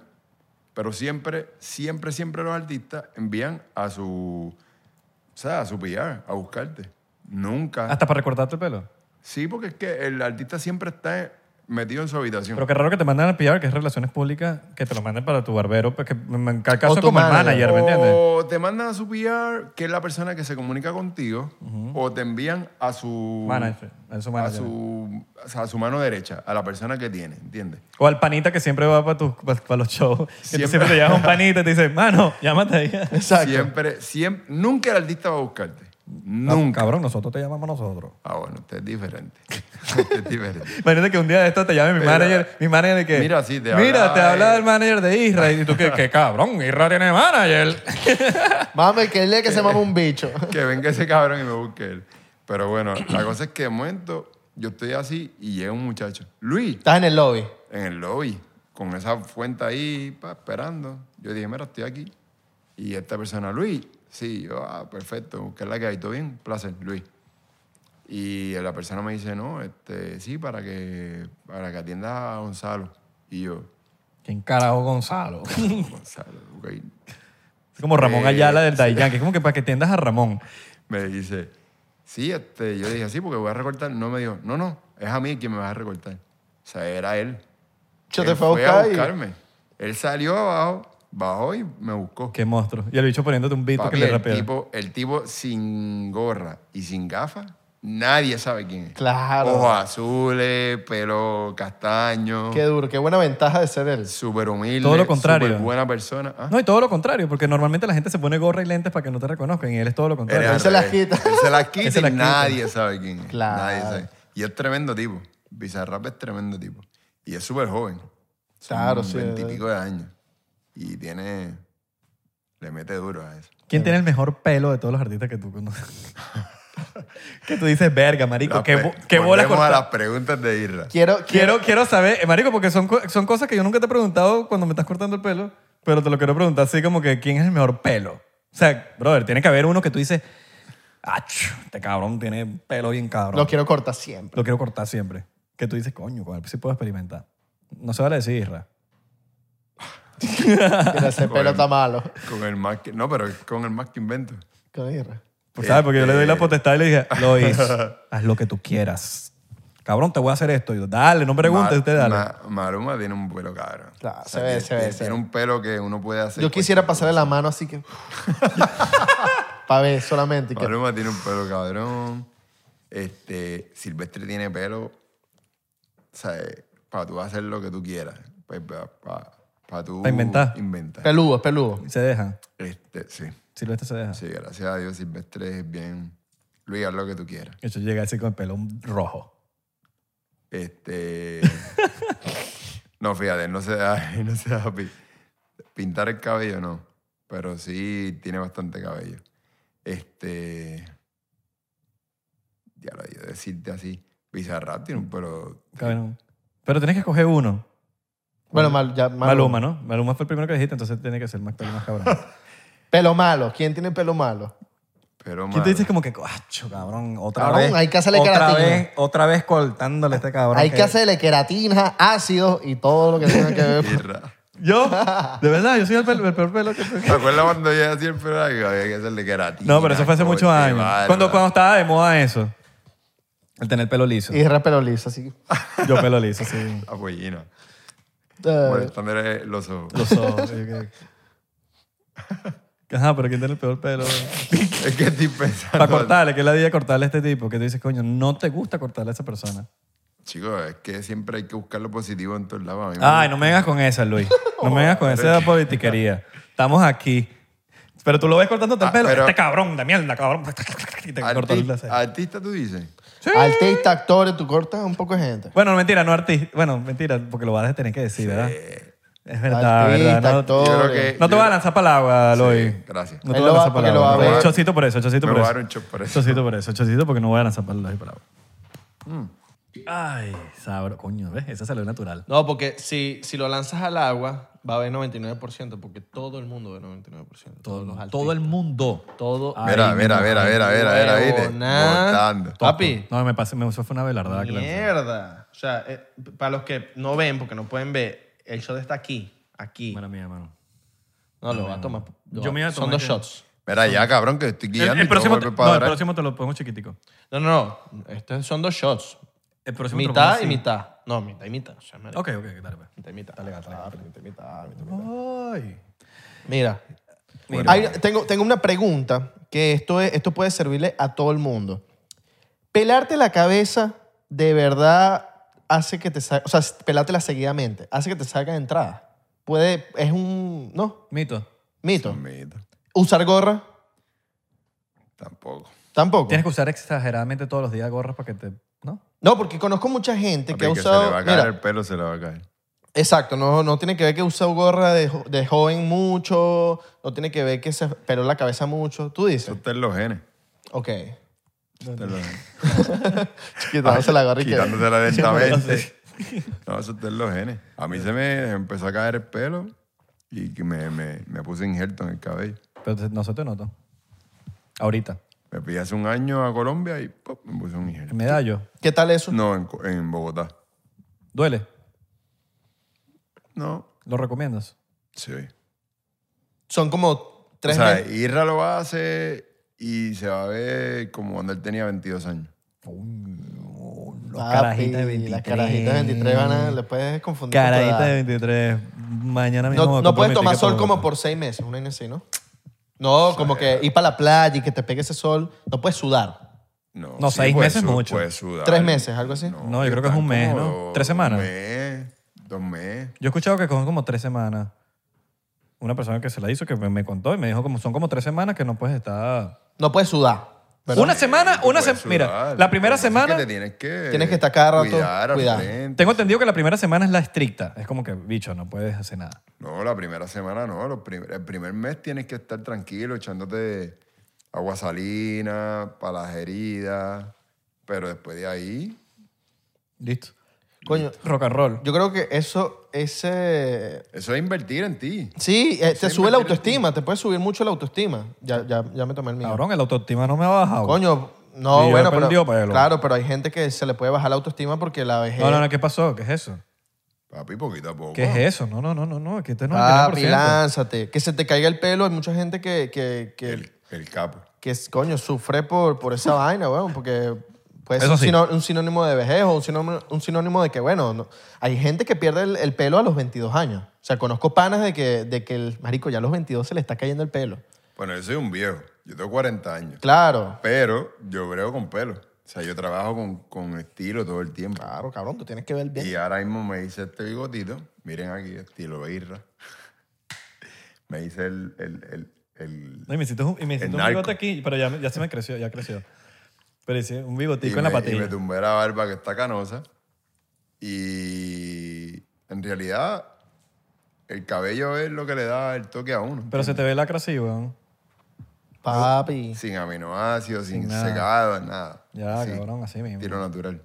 B: pero siempre, siempre, siempre los artistas envían a su, o sea, a su PR, a buscarte. Nunca.
A: Hasta para recortarte el pelo.
B: Sí, porque es que el artista siempre está metido en su habitación.
A: Pero qué raro que te mandan al PR, que es relaciones públicas, que te lo manden para tu barbero, porque me en cada caso
C: tu
A: como el
C: manager.
A: manager, ¿me entiendes?
B: O te mandan a su PR, que es la persona que se comunica contigo, o te envían a su
A: Manager, a su
B: a
A: manager.
B: su, o sea, a su mano derecha, a la persona que tiene, ¿entiendes?
A: O al panita que siempre va para, tus, para, para los shows. Que
B: Siempre.
A: siempre te llevas un panita y te dice, mano, llámate ahí.
C: Exacto.
B: Siempre, siempre, nunca el artista va a buscarte. Nunca.
A: cabrón, nosotros te llamamos nosotros.
B: Ah, bueno, usted es diferente. usted es diferente.
A: Imagínate que un día de esto te llame mi
B: Pero-
A: manager, mi manager de que...
B: Mira, sí, te
A: Mira,
B: habla,
A: te habla
B: eh.
A: el manager de Israel. Y tú, que, que cabrón, Israel tiene manager.
C: Mami, que él es que se mama un bicho.
B: que venga ese cabrón y me busque él. Pero bueno, la cosa es que de momento yo estoy así y llega un muchacho. Luis,
C: Estás en el lobby.
B: en el lobby, con esa fuente ahí, pa, esperando. Yo dije, mira, estoy aquí. Y esta persona, Luis, sí, yo, ah, perfecto, ¿qué es la que hay? ¿Todo bien? Placer, Luis. Y la persona me dice, no, este, sí, para que, para que atiendas a Gonzalo. Y yo,
A: ¿Quién carajo Gonzalo?
B: Gonzalo, ok.
A: Es como Ramón
B: Eh,
A: Ayala del Day Yankee. Es como que para que tiendas a Ramón.
B: Me dice, sí, este, yo dije, sí, porque voy a recortar. No me dijo, no, no, es a mí quien me va a recortar. O sea, era él.
C: Yo
B: Él
C: te fue a buscar y-
B: buscarme. Él salió abajo, bajó y me buscó.
A: Qué monstruo. Y el bicho poniéndote un beat
B: Papi,
A: que le
B: el,
A: rapea.
B: tipo, el tipo sin gorra y sin gafas, nadie sabe quién es.
C: Claro.
B: Ojos azules, pelo castaño,
C: Qué duro, qué buena ventaja de ser él.
B: súper humilde,
A: Todo lo contrario.
B: súper buena persona. Ah,
A: No, y todo lo contrario, porque normalmente la gente se pone gorra y lentes para que no te reconozcan y él es todo lo contrario.
C: Él se las quita.
B: Él se las quita
A: se
B: y
A: las quita.
B: nadie sabe quién es.
C: Claro.
B: Nadie sabe. Y es tremendo tipo. Bizarrap es tremendo tipo. Y es súper joven. Son
C: Claro, sí.
B: Veintipico de años. Y tiene... Le mete duro a eso.
A: ¿Quién tiene el mejor pelo de todos los artistas que tú conoces? Que tú dices, verga, marico,
B: La
A: qué, bo- qué bola
B: a las preguntas de Irra.
C: Quiero, quiero,
A: Quiero, quiero saber, eh, marico, porque son, son cosas que yo nunca te he preguntado cuando me estás cortando el pelo, pero te lo quiero preguntar así como que quién es el mejor pelo. O sea, brother, tiene que haber uno que tú dices, ach, este cabrón tiene pelo bien cabrón.
C: lo quiero cortar siempre.
A: Lo quiero cortar siempre. Que tú dices, coño, con él sí puedo experimentar. No se vale decir, Isra.
C: Ese pelo está malo.
B: Con el más que, no, pero con el más que invento.
C: Con Irra.
A: Pues, ¿Sabes? Porque yo le doy la
B: Este-
A: potestad y le dije, Lois, haz lo que tú quieras. Cabrón, te voy a hacer esto. Y yo, dale, no preguntes, usted dale.
B: Ma- Maluma tiene un pelo cabrón.
C: Claro, se ve, se ve,
B: Tiene,
C: se
B: tiene
C: ve.
B: un pelo que uno puede hacer.
C: Yo quisiera pasarle la mano así que... Para ver solamente. y que-
B: tiene un pelo cabrón. Este, Silvestre tiene pelo. O sea, para tú hacer lo que tú quieras. Para tú
A: Pa inventar.
B: inventar.
C: Peludo, es peludo.
A: Y se deja.
B: Este, sí.
A: Silvestre se deja.
B: Sí, gracias a Dios Silvestre es bien. Luis, haz lo que tú quieras.
A: Hecho, llega así con el pelo rojo.
B: Este. no, fíjate, no se da, no se da pi- pintar el cabello, no. Pero sí tiene bastante cabello. Este. Ya lo yo decirte así. Bizarrap tiene un pelo.
A: Cabrón. Pero tienes que escoger uno.
C: Bueno, mal, ya, malo.
A: Maluma, ¿no? Maluma fue el primero que dijiste, entonces tiene que ser más pelo más cabrón.
C: Pelo malo. ¿Quién tiene pelo malo?
B: Pero
A: ¿Quién te dices como que, cocho, cabrón, otra
C: Cabrón,
A: vez?
C: hay que hacerle
A: otra
C: queratina.
A: vez, otra vez cortándole a este cabrón.
C: Hay que hacerle queratina, ácido y todo lo que tenga que ver.
A: ¿Yo? De verdad, yo soy el, pelo- el peor pelo que...
B: ¿Te acuerdas cuando yo hacía el pelo? Había que hacerle queratina.
A: No, pero eso fue hace muchos años. Cuando, cuando estaba de moda eso. El tener pelo liso.
C: Y re pelo liso, así.
A: Yo pelo liso, sí.
B: La pollina.
C: Eh,
B: Molestándole los ojos.
A: Los ojos. Ajá, pero ¿quién tiene el peor pelo?
B: es que estoy pensando.
A: Para cortarle, que es la idea de cortarle a este tipo, que tú dices, coño, no te gusta cortarle a esa persona.
B: Chicos, es que siempre hay que buscar lo positivo en todos lados. A mí me
A: Ay, no me vengas con esa, Luis. No me vengas con esa politiquería. Estamos aquí. Pero tú lo ves cortándote el
B: Ah,
A: pelo.
B: pero-
A: Este cabrón de mierda, cabrón. Y te cortó el
B: Arti-
A: ceja.
B: artista, tú dices.
C: Artista, actores, tú cortas un poco de gente.
A: Bueno, mentira, no artista. Bueno, mentira, porque lo vas a tener que decir, ¿verdad? Es verdad,
C: Artista,
A: ¿verdad? No,
C: actor.
B: Yo creo que-
A: no te
B: yo-
A: voy a lanzar para el agua,
B: Sí,
A: Luis.
B: gracias.
A: No te
C: Él
A: voy a
C: lo va-
A: lanzar para
C: porque
A: el
C: lo va a
A: agua.
C: ver.
A: Chocito por eso, chocito
B: Me
A: por
B: voy a
A: eso.
B: dar un por eso.
A: Chocito por eso, chocito porque no voy a lanzar para el para el agua. Ay, sabro, coño, ¿ves? Esa salió natural.
C: No, porque si, si lo lanzas al agua, va a haber 99%, porque todo el mundo ve 99%. Todos los artistas.
A: Todo el mundo.
C: Todo.
A: Ay,
B: Mira, mira,
A: mi
B: mira, mira, mira, mira, ¿viste? Botando.
C: Papi.
A: No, me pasé, me eso fue una velardada que.
C: Mierda. O sea, eh, para los que no ven, porque no pueden ver, el shot está aquí. Aquí.
A: Mala mía, mano.
C: No, lo va a tomar. lo
A: Yo me iba a
C: Son
A: tomar
C: dos
A: que-
C: shots.
B: Mira, ya, cabrón, que estoy guiando.
A: el próximo, te- no, el próximo te lo pongo chiquitico.
C: No, no, no. Estos son dos shots.
A: El próximo
C: Mitad y mitad. No, mitad y mitad. O sea, marico.
A: Ok, ok, dale, pues.
C: Mitad y mitad.
A: Dale, dale, dale.
C: Claro, mitad y mitad, mitad y mitad.
A: Ay.
C: Mira,
A: Mira.
C: hay- tengo, tengo una pregunta que esto, es- esto puede servirle a todo el mundo. Pelarte la cabeza de verdad hace que te salga, o sea, pelártela seguidamente, hace que te salgan entradas. Puede, es un, no,
A: Mito.
C: mito.
B: Mito.
C: Usar gorra,
B: Tampoco.
C: tampoco.
A: Tienes que usar exageradamente todos los días gorras para que te... ¿No?
C: Porque conozco mucha gente que ha
B: que se
C: usado,
B: le va a caer
C: mira,
B: el pelo, se le va a caer.
C: exacto, no, no tiene que ver que usa gorra de, jo- de joven mucho, no tiene que ver que se peló la cabeza mucho. Tú dices,
B: Eso está en los genes.
C: ok.
B: Eso está en los genes.
C: Quitándose la gorra y que...
B: Quitándosela lentamente. No, eso está en los genes. A mí se me empezó a caer el pelo y que me, me, me puse injerto en el cabello.
A: Pero te- no se te nota. Ahorita.
B: Me fui hace un año a Colombia y ¡pop! me puse un injerto.
A: El medallo.
C: ¿Qué tal eso?
B: No, en, Co- en Bogotá.
A: ¿Duele?
B: No,
A: ¿Lo recomiendas?
B: sí.
C: Son como
B: O
C: tres
B: sea,
C: meses.
B: Irra lo hace y se va a ver como cuando él tenía 22 años.
A: Los
C: Papi,
A: carajitas de 23.
C: Las carajitas de 23 van a... Le puedes confundir. con tu
A: Carajitas de
C: edad.
A: 23. Mañana mismo.
C: No,
A: me
C: no
A: compro
C: puedes
A: mi
C: tomar
A: ticket
C: sol
A: para
C: como
A: Bogotá.
C: por seis meses, una así, ¿no? No, como que ir para la playa y que te pegue ese sol. No puedes sudar.
B: No,
A: No, seis
B: puedes
A: meses
B: su-
A: mucho.
B: puedes sudar.
C: Tres meses, algo así.
A: No, yo creo que es un mes, ¿no?
B: como
A: ¿Tres semanas?
B: Un mes, dos meses.
A: Yo he escuchado que son como tres semanas. Una persona que se la hizo que me, me contó y me dijo como son como tres semanas que no puedes estar...
C: No puedes sudar.
A: Una semana,
B: Tú
A: una
B: puedes
A: semana. Mira, la primera semana...
B: que te tienes que,
C: Tienes que estar cada rato
B: cuidar al frente.
A: Tengo entendido que la primera semana es la estricta. Es como que, bicho, no puedes hacer nada.
B: No, la primera semana no. Los primer- el primer mes tienes que estar tranquilo, echándote agua salina, para las heridas. Pero después de ahí,
A: Listo.
C: Coño,
A: Rock and roll.
C: yo creo que eso, ese...
B: eso es invertir en ti.
C: Sí, eh, te
B: Sí,
C: sube la autoestima, te puede subir mucho la autoestima. Ya, ya, ya me tomé el mío.
A: Cabrón, el autoestima no me ha bajado.
C: Coño, no,
A: Y yo
C: bueno,
A: perdido
C: pero,
A: pelo.
C: claro, pero hay gente que se le puede bajar la autoestima porque la vejez...
A: No, no, no, ¿qué pasó? ¿Qué es eso?
B: Papi, poquito a poco.
A: ¿Qué es eso? No, no, no, no, no. Que este no es
C: Papi,
A: 99%.
C: lánzate. Que se te caiga el pelo. Hay mucha gente que, que, que,
B: El, el capo.
C: que coño, sufre por, por esa vaina, weón, porque puede ser
A: Eso
C: un,
A: sí.
C: sino- un sinónimo de vejez o un sinónimo, un sinónimo de que, bueno, no- hay gente que pierde el, el pelo a los 22 años. O sea, conozco panas de que, de que el marico ya a los 22 se le está cayendo el pelo.
B: Bueno, yo soy un viejo. Yo tengo 40 años.
C: Claro.
B: Pero yo brego con pelo. O sea, yo trabajo con, con estilo todo el tiempo.
C: Claro, cabrón, tú tienes que ver bien.
B: Y ahora mismo me hice este bigotito. Miren aquí, estilo Irra. me hice el, el, el, el-
A: No, y me hiciste un, y me hiciste
B: El
A: un
B: narco.
A: bigote aquí, pero ya, ya se me creció, ya creció. Un
B: y
A: bigotico en la
B: me- y
A: patilla.
B: me tumbé la barba que está canosa. Y en realidad, el cabello es lo que le da el toque a uno.
A: Pero se te ve lacra así, weón.
C: Papi.
B: Sin aminoácidos, sin,
A: Sin nada.
B: secado, nada.
A: Ya,
B: Sí,
A: cabrón, así mismo.
B: Tiro natural.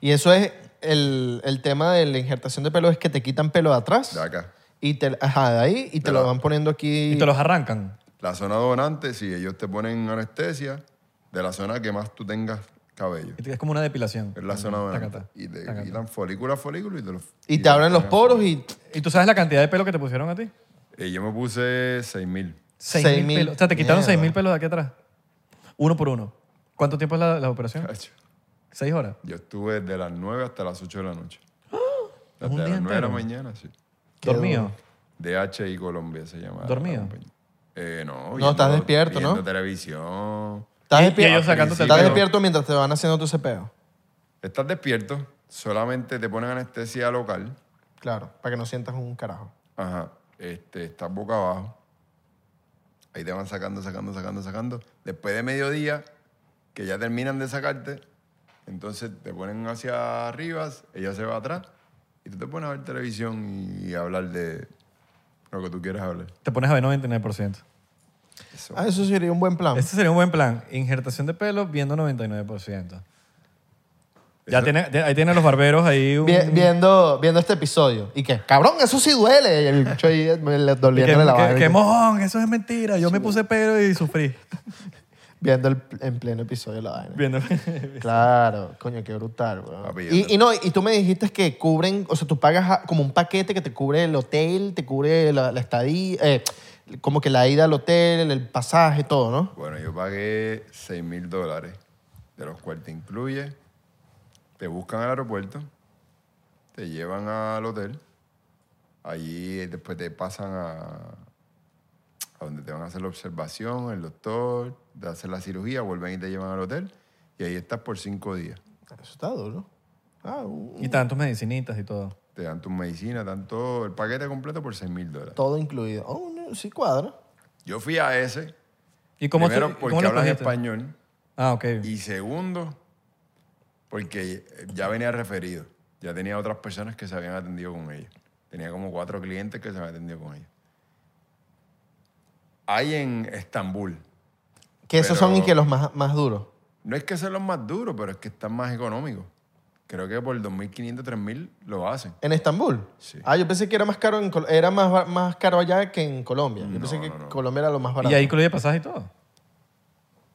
C: Y eso es el, el tema de la injertación de pelo, es que te quitan pelo de atrás.
B: De acá.
C: Y te, ajá, de ahí, y te
B: De
C: lo
B: la-
C: van poniendo aquí.
A: Y te los arrancan.
B: La zona donante, si ellos te ponen anestesia, de la zona que más tú tengas cabello.
A: Es como una depilación.
B: Es la zona.
A: Tacata,
B: Y te
A: tacata.
B: quitan folículo a folículo y te los...
C: y te abren los poros y
A: ¿Y tú sabes la cantidad de pelo que te pusieron a ti?
B: Y yo me puse 6 mil.
A: Seis
C: Seis
A: mil
C: mil.
A: pelos. O sea, te quitaron
C: Mierda.
A: seis mil pelos de aquí atrás. Uno por uno. ¿Cuánto tiempo es la, la operación? ¿Seis horas?
B: Yo estuve desde las 9 hasta las 8 de la noche.
A: un
B: Desde
A: día
B: las 9 de la mañana, sí.
A: ¿Dormido?
B: DHI Colombia se llama. la
A: ¿Dormido?
B: compañía. Eh, no.
C: No, estás despierto, ¿no?
B: viendo televisión.
C: Estás, despierto,
A: ellos sacándote el
C: estás
A: pelo.
C: despierto mientras te van haciendo tu cepeo.
B: Estás despierto, solamente te ponen anestesia local.
C: Claro, para que no sientas un carajo.
B: Ajá. Este, estás boca abajo. Ahí te van sacando, sacando, sacando, sacando. Después de mediodía, que ya terminan de sacarte, entonces te ponen hacia arriba, ella se va atrás, y tú te pones a ver televisión y hablar de lo que tú quieras hablar.
A: Te pones a ver 99%.
B: Eso.
C: Ah, eso sería un buen plan.
A: Este sería un buen plan. Injertación de pelo viendo 99%. Ya
B: Eso-
A: tiene, ahí tienen los barberos ahí un...
C: Vi- viendo, viendo este episodio. Y que, cabrón, eso sí duele. Y el bicho ahí me le-
A: que,
C: doliéndole la
A: que-
C: vaina.
A: que mojón, eso es mentira. Yo me puse pelo y sufrí.
C: Viendo el, en pleno episodio la vaina.
A: Viendo...
C: Claro, coño, qué brutal, weón.
B: Papi,
C: Y, y no, y tú me dijiste que cubren, o sea, tú pagas a- como un paquete que te cubre el hotel, te cubre la, la estadía, eh, como que la ida al hotel, el pasaje, todo, ¿no?
B: Bueno, yo pagué 6 mil dólares, de los cuales te incluye, te buscan al aeropuerto, te llevan al hotel, allí después te pasan a, a donde te van a hacer la observación, el doctor, te hacen la cirugía, vuelven y te llevan al hotel, y ahí estás por cinco días.
C: Eso está duro. Ah, un-
A: y tantos medicinitas y todo.
B: Te dan tus medicinas, dan todo, el paquete completo por 6 mil dólares.
C: todo incluido. Oh, sí cuadra.
B: Yo fui a ese,
A: ¿Y cómo
B: primero porque
A: cómo
B: hablan
A: cogiste?
B: español,
A: Ah, ok.
B: Y segundo, porque ya venía referido. Ya tenía otras personas que se habían atendido con ellos. Tenía como cuatro clientes que se habían atendido con ellos. Hay en Estambul.
C: Que esos
B: Pero-
C: son y que los más, más duros.
B: No es que sean los más duros, pero es que están más económicos. Creo que por 2.500, 3.000 lo hacen.
C: ¿En Estambul?
B: Sí.
C: Ah, yo pensé que era más caro, en Col- era más, más caro allá que en Colombia. Yo
B: No,
C: pensé que
B: no, no.
C: Colombia era lo más barato.
A: Y ahí incluye pasaje y todo.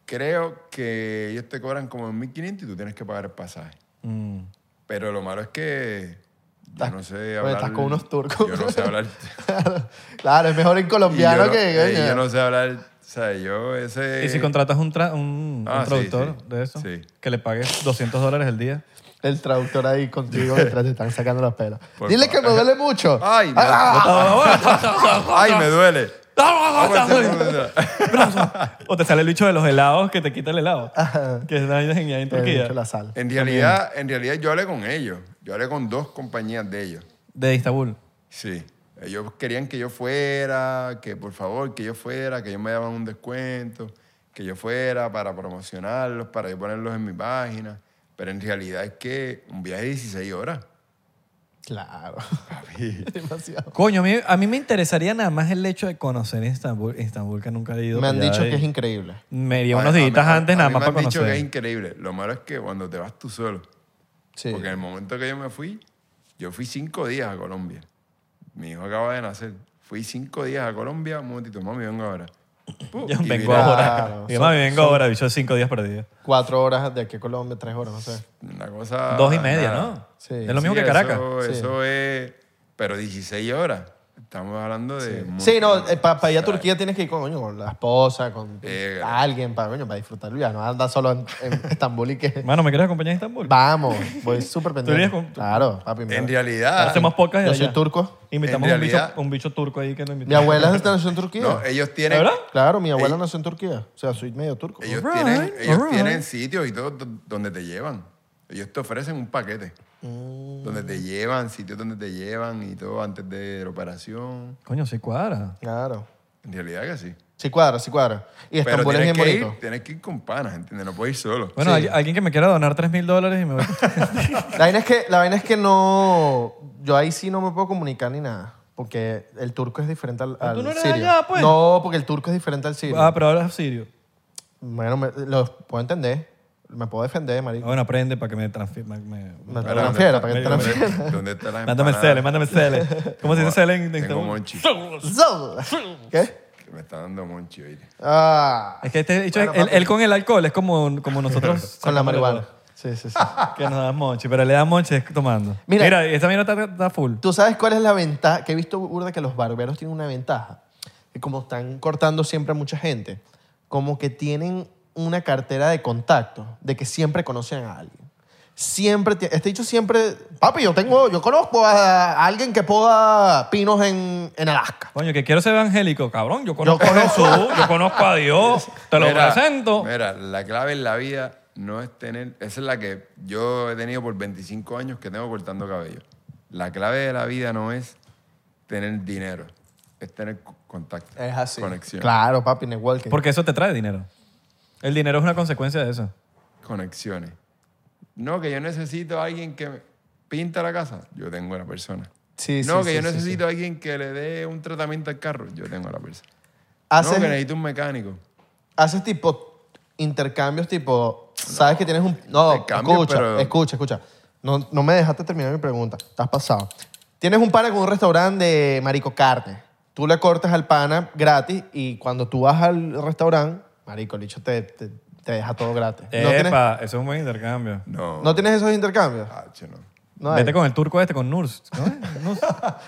B: Creo que ellos te cobran como 1.500 y tú tienes que pagar el pasaje.
A: Mm.
B: Pero lo malo es que yo
C: Estás-
B: no sé
C: oye,
B: hablar...
C: estás con unos turcos.
B: Yo no sé hablar...
C: claro, es mejor en
B: Y
C: colombiano
B: yo no-
C: que...
B: eh,
C: coño.
B: yo no sé hablar, o sea, yo ese...
A: Y si contratas un, tra- un, un
B: Ah, sí,
A: traductor
B: sí.
A: de eso,
B: Sí.
A: que le pagues 200 dólares el día.
C: El traductor ahí contigo mientras te están sacando las pelas.
B: Por
C: Dile que me duele mucho.
B: Ay, me,
C: Ah,
B: ay, me duele.
A: O te sale el bicho de los helados que te quita el helado. que es una genial en Turquía.
C: la sal.
B: En realidad, en realidad yo hablé con ellos. Yo hablé con dos compañías de ellos.
A: De Istambul.
B: Sí. Ellos querían que yo fuera, que por favor, que yo fuera, que ellos me daban un descuento, que yo fuera para promocionarlos, para yo ponerlos en mi página. Pero en realidad es que un viaje de 16 horas.
C: Claro.
B: Papi.
C: Demasiado.
A: Coño, a mí, a mí me interesaría nada más el hecho de conocer Istambul, Istambul que nunca he ido.
C: Me han dicho
A: de-
C: que es increíble.
A: Me
B: A-
A: unos
B: a-
A: días
B: a-
A: antes
B: a
A: nada
B: mí
A: más
B: me
A: para
B: han dicho que es
A: conocer.
B: increíble. Lo malo es que cuando te vas tú solo.
C: Sí.
B: Porque en el momento que yo me fui, yo fui cinco días a Colombia. Mi hijo acaba de nacer. Fui cinco días a Colombia. Un momentito, mami, vengo ahora.
A: Yo
B: y
A: vengo
B: vine a-
A: ahora.
C: Son-
A: mami, vengo ahora, bicho, cinco días perdidos.
C: Cuatro horas de aquí a Colombia, tres horas, no sé.
B: Una cosa...
A: Dos y media,
B: nada.
A: ¿no?
C: Sí.
A: Es lo mismo
B: Sí,
A: que Caracas.
B: Eso,
C: Sí.
B: eso es... Pero 16 horas. Estamos hablando de...
C: Sí, no,
B: montón.
C: para ir a Turquía tienes que ir con, coño, con la esposa, con
B: Eh,
C: alguien, para, coño, para disfrutar el viaje. No andas solo en, en Estambul y que...
A: Mano, ¿me quieres acompañar a Istambul?
C: Vamos, voy súper pendiente.
A: con-
C: Claro, papi. mira.
B: En realidad...
A: Hacemos podcast
C: Yo soy turco.
A: Invitamos
B: En
A: un, bicho, un bicho turco ahí que nos
C: Mi
A: invitó.
C: abuela nació en Turquía.
B: No, ellos tienen...
A: ¿Verdad?
C: Claro, mi abuela nació en Turquía. O sea, soy medio turco.
B: Ellos,
A: Alright,
B: tienen, ellos
A: alright.
B: tienen sitios y todo do- donde te llevan. Ellos te ofrecen un paquete.
C: Mm.
B: Donde te llevan, sitios donde te llevan y todo antes de la operación.
A: Coño, sí cuadra.
C: Claro.
B: En realidad que sí.
C: Sí cuadra, sí cuadra. Y
B: Pero
C: Estambul es
B: tienes
C: bien
B: que, ir,
C: bonito.
B: tienes que ir con panas, ¿entiendes? No puedes ir solo.
A: Bueno,
C: Sí.
A: alguien- alguien que me quiera donar 3 mil dólares y me voy.
C: La vaina, es que, la vaina es que no... Yo ahí sí no me puedo comunicar ni nada. Porque el turco es diferente al,
A: ¿Ah, tú
C: al
A: no eres
C: sirio.
A: allá, pues?
C: No, porque el turco es diferente al sirio.
A: ah, pero hablas sirio.
C: Bueno, me, lo puedo entender. Me puedo defender, marico.
A: Bueno, aprende para que me transfiera. Me, me-
C: Me
B: Espera,
C: transfiera,
B: ¿dónde
C: para que
B: está-
C: transfiera.
B: ¿Dónde, está la
A: Mándame
B: empanada?
A: cele, mándame cele. ¿Cómo se dice cele en
B: Tengo monchi.
C: ¿Qué?
B: Que me está dando monchi, oíste.
C: Ah,
A: Es que este dicho,
C: Bueno,
A: él, él con el alcohol es como, como nosotros.
C: con la marihuana.
A: el-
C: Sí, sí, sí.
A: Que nos da monchi, pero le da monchi tomando.
C: Mira-
A: Mira, esta mierda está, está full.
C: ¿Tú sabes cuál es la ventaja? Que he visto, Burda, que los barberos tienen una ventaja. Que como están cortando siempre a mucha gente, como que tienen una cartera de contactos, de que siempre conocen a alguien. Siempre, ti- este dicho siempre, papi, yo tengo, yo conozco a alguien que poda pinos en, en Alaska.
A: Coño, que quiero ser evangélico, cabrón. Yo conozco
C: Yo
A: a Jesús, yo conozco a Dios, te lo
B: Mira,
A: presento.
B: Mira, la clave en la vida no es tener... Esa es la que yo he tenido por 25 años que tengo cortando cabello. La clave de la vida no es tener dinero, es tener co- contacto.
C: Es así.
B: Conexión.
C: Claro, papi, networking.
A: Porque eso te trae dinero. El dinero es una consecuencia de eso.
B: Conexiones. No, que yo necesito a alguien que me pinta la casa. Yo tengo a la persona.
C: Sí,
B: no,
C: sí,
B: que
C: sí,
B: yo necesito a alguien que le dé un tratamiento al carro. Yo tengo a la persona.
C: Haces,
B: No, que necesito un mecánico.
C: haces tipo intercambios tipo, sabes que tienes un... No, escucha,
B: pero-
C: escucha, escucha. No, no me dejaste terminar mi pregunta. Estás pasado. Tienes un pana con un restaurante de marico carne. Tú le cortas al pana gratis y cuando tú vas al restaurante, marico, el bicho te, te, te deja todo gratis. ¿No tienes,
A: Epa, eso es un buen intercambio.
B: No.
C: ¿No tienes esos intercambios?
B: Ah, che, no.
C: No hay.
A: Vete con el turco este, con Nurs. ¿no? Nurs.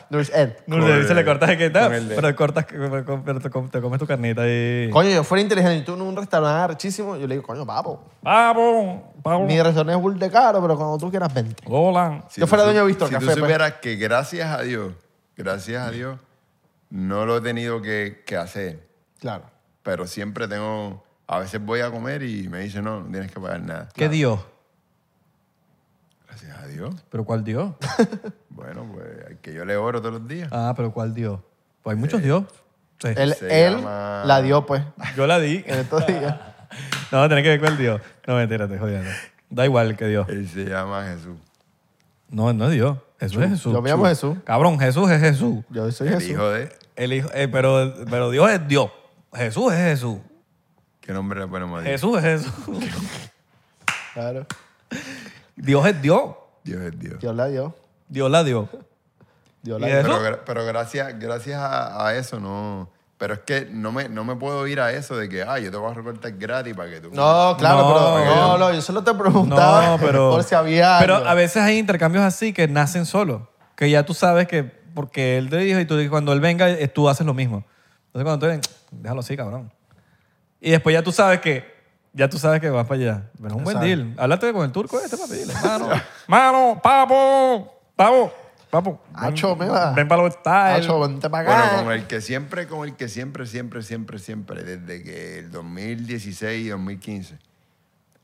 C: Nurs Ed.
A: Nurs,
B: Con
A: se le cortas el que está,
B: con el de-
A: pero cortas, pero te com- te comes tu carnita y...
C: Coño, yo fuera inteligente y tú en un restaurante archísimo, yo le digo, coño, papo,
A: Pavo, pavo,
C: mi restaurante es bull de caro, pero cuando tú quieras, vente.
A: Hola.
C: Yo fuera
B: tú
C: dueño de Víctor
B: Si
C: Café,
B: tú
C: pues.
B: supieras que gracias a Dios, gracias a Dios, no lo he tenido que, que hacer.
C: Claro.
B: Pero siempre tengo... A veces voy a comer y me dicen, no, no tienes que pagar nada.
A: ¿Qué Dios?
B: Gracias a Dios.
A: ¿Pero cuál Dios?
B: Bueno, pues al que yo le oro todos los días.
A: Ah, pero ¿cuál Dios? Pues hay muchos Dios. Sí.
C: Él, él
B: llama-
C: la dio, pues,
A: Yo la di.
C: en estos días.
A: No, tenés que ver cuál Dios. No, mentira, te jodiendo. Da igual que Dios.
B: Él se llama Jesús.
A: No, no es Dios. Jesús es Jesús.
C: Yo me llamo Jesús.
A: Cabrón, Jesús es Jesús.
C: Yo soy
B: El
C: Jesús.
B: hijo de...
A: El hijo, eh, pero, pero Dios es Dios. Jesús es Jesús.
B: ¿Qué nombre le ponemos a Dios?
A: Jesús es Jesús.
C: Claro.
A: Dios es Dios.
B: Dios es Dios.
C: Dios la dio.
A: Dios la dio.
C: Dios
A: ¿Y
C: la dio.
B: Pero, gra- pero gracias, gracias a, a eso no... Pero es que no me, no me puedo ir a eso de que, ah, yo te voy a recortar gratis para que tú...
C: No, claro,
A: No,
C: pero no, no, yo solo te preguntaba
A: No, pero.
C: por si había
A: Pero
C: algo.
A: a veces hay intercambios así que nacen solos. Que ya tú sabes que. Porque él te dijo y tú cuando él venga, eh, tú haces lo mismo. Entonces cuando tú ven, déjalo así, cabrón. Y después ya tú sabes que. Ya tú sabes que vas para allá. Pero es un buen
C: Exacto.
A: deal. Háblate con el turco este para pedirle. Mano, mano, papo, papo, papo. ven-
C: Acho, me va.
A: Ven para los styles.
C: Vente para acá.
B: Bueno, con el que siempre, con el que siempre, siempre, siempre, siempre, desde que el 2016 y 2015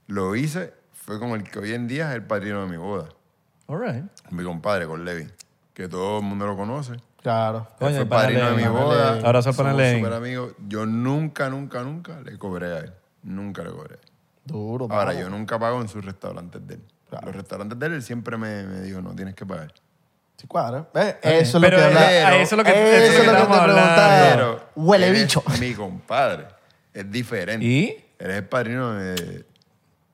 B: lo hice, fue con el que hoy en día es el padrino de mi boda.
A: All right.
B: Mi compadre, con Levi, que todo el mundo lo conoce.
C: Claro.
B: Él
A: Coño,
B: fue padrino de mi boda.
A: Al pana
B: Somos
A: Levi.
B: súper amigos. Yo nunca, nunca, nunca le cobré a él. Nunca le cobré.
C: Duro,
B: Ahora, yo nunca pago en sus restaurantes de él. Los restaurantes de él, él siempre me, me dijo, no tienes que pagar.
C: Sí, cuadra. ¿Ves? Eso es lo
A: Pero
C: que
A: a-
C: habla-
A: a eso es lo que,
C: Eso
A: eso
C: es lo que te
A: estamos
C: preguntaba.
A: hablando.
B: Pero
C: Huele
B: eres
C: bicho.
B: mi compadre. Es diferente.
A: ¿Y?
B: Eres el padrino de...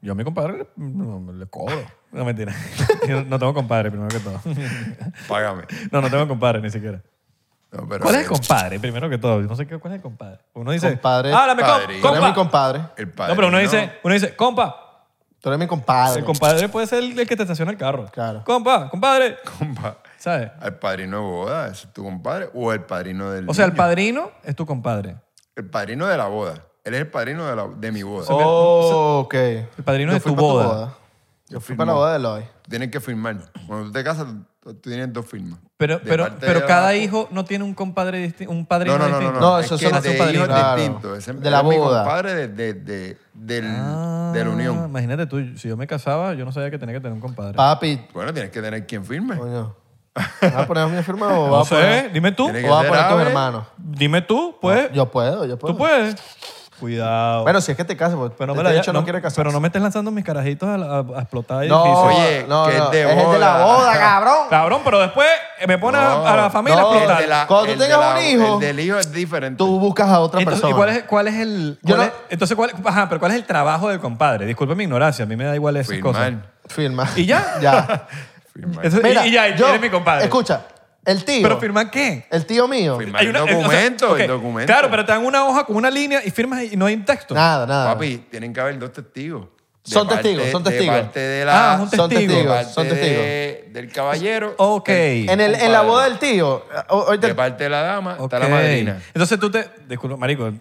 A: Yo a mi compadre no, le cobro. No, mentira. Yo no tengo compadre, primero que todo.
B: Págame.
A: No, no tengo compadre ni siquiera.
B: No, pero
A: ¿Cuál es el compadre? Primero que todo. Yo no sé qué, cuál es el compadre. Uno dice,
C: Compadre.
A: háblame, com-
B: Padrino.
C: Tú eres mi
A: compa.
C: compadre.
B: El
A: No,
B: padrino.
A: pero uno dice, uno dice, compa.
C: Tú eres mi compadre.
A: El compadre puede ser el, el que te estaciona el carro.
C: Claro.
A: Compa, compadre.
B: Compa,
A: ¿Sabes?
B: ¿Al padrino de boda? ¿Ese es tu compadre? ¿O el padrino del
A: O sea, el
B: niño?
A: padrino es tu compadre.
B: El padrino de la boda. Él es el padrino de, la- de mi boda.
C: Oh, ok.
A: El padrino
C: Yo
A: de
C: fui
A: tu
C: pa'
A: boda.
C: Yo fui para la boda de Eloy.
B: Tienes que firmar. Cuando tú te casas, tú tienes dos firmas.
A: Pero,
B: De
A: pero,
B: parte
A: pero
B: de
A: cada
B: la-
A: hijo no tiene un compadre disti- un padrino
B: No, no, no, no.
A: distinto.
B: no.
C: No,
B: es
C: esos
B: que
C: son
B: de
C: padrinos.
B: hijos
C: Claro. De la
B: mi
C: boda.
B: compadre de, de, de, del,
A: Ah,
B: de la unión.
A: Imagínate tú, si yo me casaba, yo no sabía que tenía que tener un compadre.
C: Papi,
B: Bueno, tienes que tener quien firme.
C: coño. ¿Vas a poner mi firma o
A: no
C: vas a
A: sé,
C: poner,
A: dime tú.
B: Tiene que
C: o vas a
B: ser
C: poner tus hermanos?
A: Dime tú, pues.
C: Yo puedo, yo puedo.
A: Tú puedes. Cuidado.
C: Bueno, si es que te casas, porque
A: pero no, me la-
C: no,
A: no-
C: quiere casarse.
A: pero no me estés lanzando mis carajitos a, la- a explotar
C: No,
A: edificios.
B: Oye,
C: no,
B: que
C: no,
B: es de
C: el de la
B: boda.
C: boda, cabrón.
A: Cabrón, pero después me pones a-
B: No,
A: a la familia
C: no,
A: a
B: El
A: explotar.
B: de la-
C: Cuando tú
B: el de
C: tengas
B: la-
C: un hijo,
B: El del hijo es diferente.
C: Tú buscas a otra
A: Entonces,
C: persona.
A: ¿y cuál es, cuál es el.
C: Yo
A: cuál
C: no-
A: es- entonces, ¿cuál, ajá, pero ¿cuál es el trabajo del compadre? Disculpe mi ignorancia, a mí me da igual esas cosas.
B: Firmar.
C: Firma.
A: ¿Y ya?
C: ya.
B: Firmar.
A: Eso- y-
C: Mira,
A: y, ya, y
C: yo-
A: eres mi compadre.
C: Escucha, el tío.
A: ¿Pero firmar qué?
C: El tío mío.
B: Firmar.
A: Hay
B: el
A: una- eh, o sea,
B: documento,
A: ok,
B: el documento.
A: Claro, pero te dan una hoja con una línea y firmas y no hay un texto.
C: Nada, nada.
B: Papi, tienen que haber dos testigos. De
C: Son
B: parte-
C: testigos, son testigos.
B: De parte de la...
A: Ah, un
C: Son
A: testigo.
B: de
C: testigos,
B: parte
C: son
B: de- del caballero.
A: Ok.
B: del
C: En, el, en la
B: compadre.
C: boda del tío. o- ahorita-
B: De parte de la dama está la
A: Ok.
B: madrina.
A: Entonces tú te. Disculpa, marico,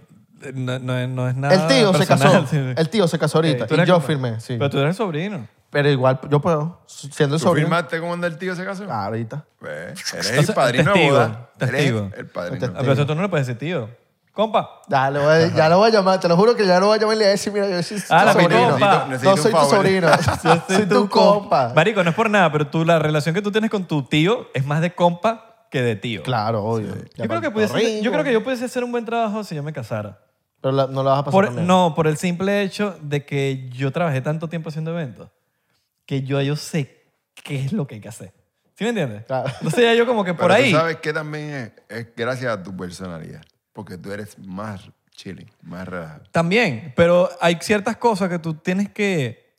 A: no, no es- no es nada.
C: el tío se
A: personal,
C: casó.
A: sí.
C: El tío se casó ahorita.
A: Ok, tú
C: y
A: eres
C: yo
A: como-
C: firmé, sí.
A: Pero tú eres sobrino.
C: Pero igual yo puedo. Siendo el
B: ¿Tú
C: sobrino.
B: firmaste cuando el tío se casó?
C: Ah, ahorita.
B: Pues, eres el padrino
A: testigo,
B: de boda.
A: testigo.
B: Eres el padrino.
A: Ah, pero eso tú no le puedes decir tío. Compa.
C: Ya, le voy ya lo voy a llamar. Te lo juro que ya lo voy a llamar y le voy a decir, mira, yo soy tu
A: Ah, la
C: sobrino.
B: Necesito
C: No soy tu
B: favor.
C: sobrino. soy tu compa.
A: Marico, no es por nada, pero tú, la relación que tú tienes con tu tío es más de compa que de tío.
C: Claro, obvio.
A: Yo creo, que pudiese- yo creo que yo pudiese hacer un buen trabajo si yo me casara.
C: Pero la- no la vas a pasar
A: Por-
C: también.
A: no, por el simple hecho de que yo trabajé tanto tiempo haciendo eventos que yo, yo sé qué es lo que hay que hacer. ¿Sí me entiendes?
C: Claro.
A: Entonces ya yo como que por
B: Pero
A: ahí...
B: tú sabes que también es, es gracias a tu personalidad. Porque tú eres más chilling, más relajado.
A: También, pero hay ciertas cosas que tú tienes que,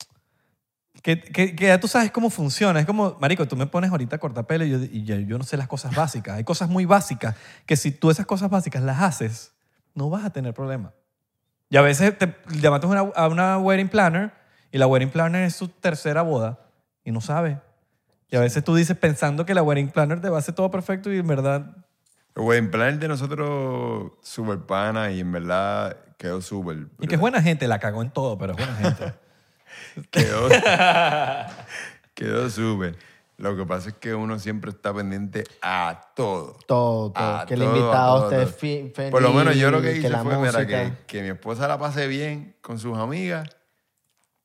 A: que, que, que ya tú sabes cómo funciona. Es como, marico, tú me pones ahorita a cortar pelo y, yo, y ya yo no sé las cosas básicas. Hay cosas muy básicas que si tú esas cosas básicas las haces, no vas a tener problema. Y a veces te llamaste a una, a una wedding planner y la wedding planner es su tercera boda y no sabe. Y a veces tú dices pensando que la wedding planner te va a hacer todo perfecto y en verdad
B: El wedding planner de nosotros, súper pana y en verdad quedó súper.
A: Y que es buena gente, la cagó en todo, pero es buena gente.
B: Quedó, quedó súper. Lo que pasa es que uno siempre está pendiente a todo.
C: Todo, todo.
B: A
C: que el
B: todo,
C: invitado
B: a todo,
C: esté feliz.
B: Por lo menos yo lo que hice
C: la
B: fue mira, que, que mi esposa la pase bien con sus amigas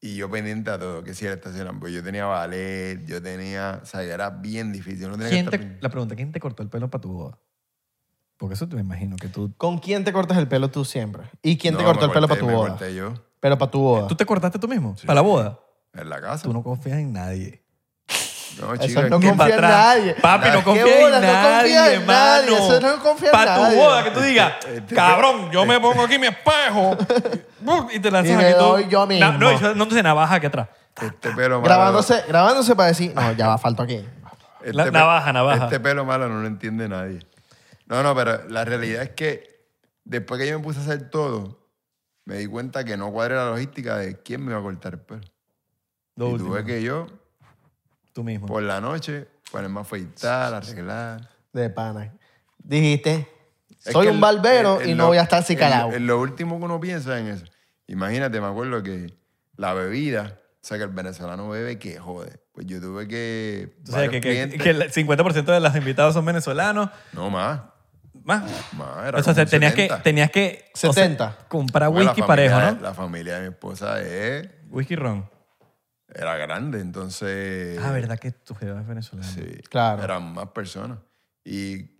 B: y yo pendiente a todo. Que si era estacionan, pues yo tenía ballet, yo tenía. O sea, era bien difícil. Tenía que
A: ¿Quién
B: estar
A: te,
B: pendiente.
A: la pregunta, ¿quién te cortó el pelo para tu boda? Porque eso te me imagino que tú...
C: ¿Con quién te cortas el pelo tú siempre? ¿Y quién te
B: No,
C: cortó
B: me
C: el pelo
B: corté,
C: para tu
B: me
C: boda?
B: corté yo
C: Pero para tu boda.
A: ¿Tú te cortaste tú mismo? ¿Para la boda?
B: en la casa.
A: Tú no confías en nadie.
B: No, chico,
C: no confía en
A: atrás.
C: nadie.
A: Papi, no nadie,
C: confía en nadie.
A: hermano.
C: Eso no confía en
A: Para tu
C: nadie.
A: boda, que tú digas,
B: Este-
A: cabrón, yo me pongo aquí mi espejo y te lanzas
C: Y me
A: aquí tú.
C: doy yo mismo.
A: No, no, y no te navaja aquí atrás.
B: Este pelo malo.
C: grabándose, grabándose para decir, no, ya va, falto aquí.
B: Este
A: La- navaja, navaja.
B: Este pelo malo no lo entiende nadie. No, no, pero la realidad es que después que yo me puse a hacer todo, me di cuenta que no cuadra la logística de quién me iba a cortar el pelo.
A: Lo
B: y
A: último.
B: tuve que yo,
A: Tú mismo.
B: por la noche, ponerme a afeitar, arreglar.
C: De pana. Dijiste,
B: Es
C: soy
B: que
C: un
B: el-
C: barbero
B: el-
C: y
B: el
C: no
B: lo-
C: voy a estar así
B: el-
C: calado.
B: el- Lo último que uno piensa en eso. Imagínate, me acuerdo que la bebida, o sea, que el venezolano bebe que jode. Pues yo tuve que...
A: O sea, que,
B: varios
A: que,
B: clientes-
A: que el 50% de los invitados son venezolanos.
B: No, más.
A: Más.
B: Más, era
A: O sea,
B: como
A: tenías que,
B: 70.
A: tenías que... o sea,
C: 70.
A: comprar
B: la
A: whisky
B: familia
A: parejo, ¿no?
B: La familia de mi esposa es,
A: Whisky ron.
B: Era grande, entonces...
A: Ah, ¿verdad que tu jeva es venezolana?
B: Sí,
C: Claro.
B: eran más personas. Y,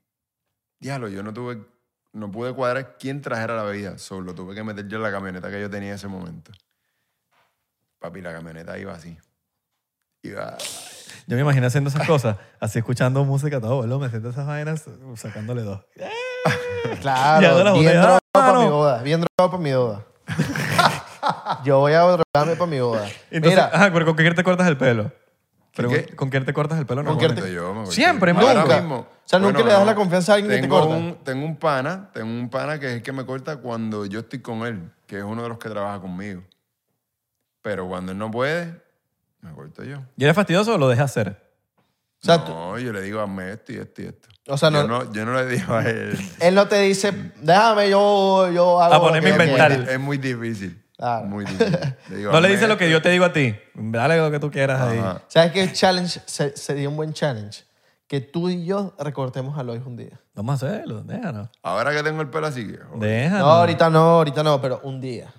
B: diablo, yo no tuve, no pude cuadrar quién trajera la bebida, solo tuve que meter yo en la camioneta que yo tenía en ese momento. Papi, la camioneta iba así. Iba
A: Yo me imagino haciendo esas cosas, así escuchando música todo, boludo, me siento esas vainas sacándole dos.
C: Claro,
A: la
C: bien drogado para
A: mano.
C: mi boda. Bien drogado para mi boda. Yo voy a drogarme para mi boda.
A: Entonces,
C: Mira,
A: ajá, pero ¿con qué te cortas el pelo?
B: Qué?
A: ¿Con qué te cortas el pelo
C: ¿Con
A: normalmente?
C: te-
B: Yo me.
A: Siempre,
B: Ahora
C: nunca.
B: mismo.
C: O sea, nunca le das la confianza a alguien que te
B: tengo
C: corta.
B: Un, tengo un pana, tengo un pana que es el que me corta cuando yo estoy con él, que es uno de los que trabaja conmigo. Pero cuando él no puede, me corto yo.
A: ¿Y eres fastidioso o lo dejas hacer?
C: o sea, tú-
B: no, yo le digo, hazme esto y esto y esto.
C: O sea, no-
B: yo, no, yo no le digo a él.
C: él no te dice, déjame, yo, yo hago.
A: A
C: lo
A: ponerme
C: que
A: a inventar.
C: quieras".
B: Es muy difícil.
C: Claro.
B: Muy difícil. Le digo,
A: No le dices lo que yo te digo a ti. Dale lo que tú quieras ahí.
B: Ajá.
C: ¿Sabes qué challenge se- sería un buen challenge? Que tú y yo recortemos a Lois un día.
A: Vamos a hacerlo, déjanos.
B: Ahora que tengo el pelo así, que,
A: Déjanos.
C: No, ahorita no, ahorita no, pero un día.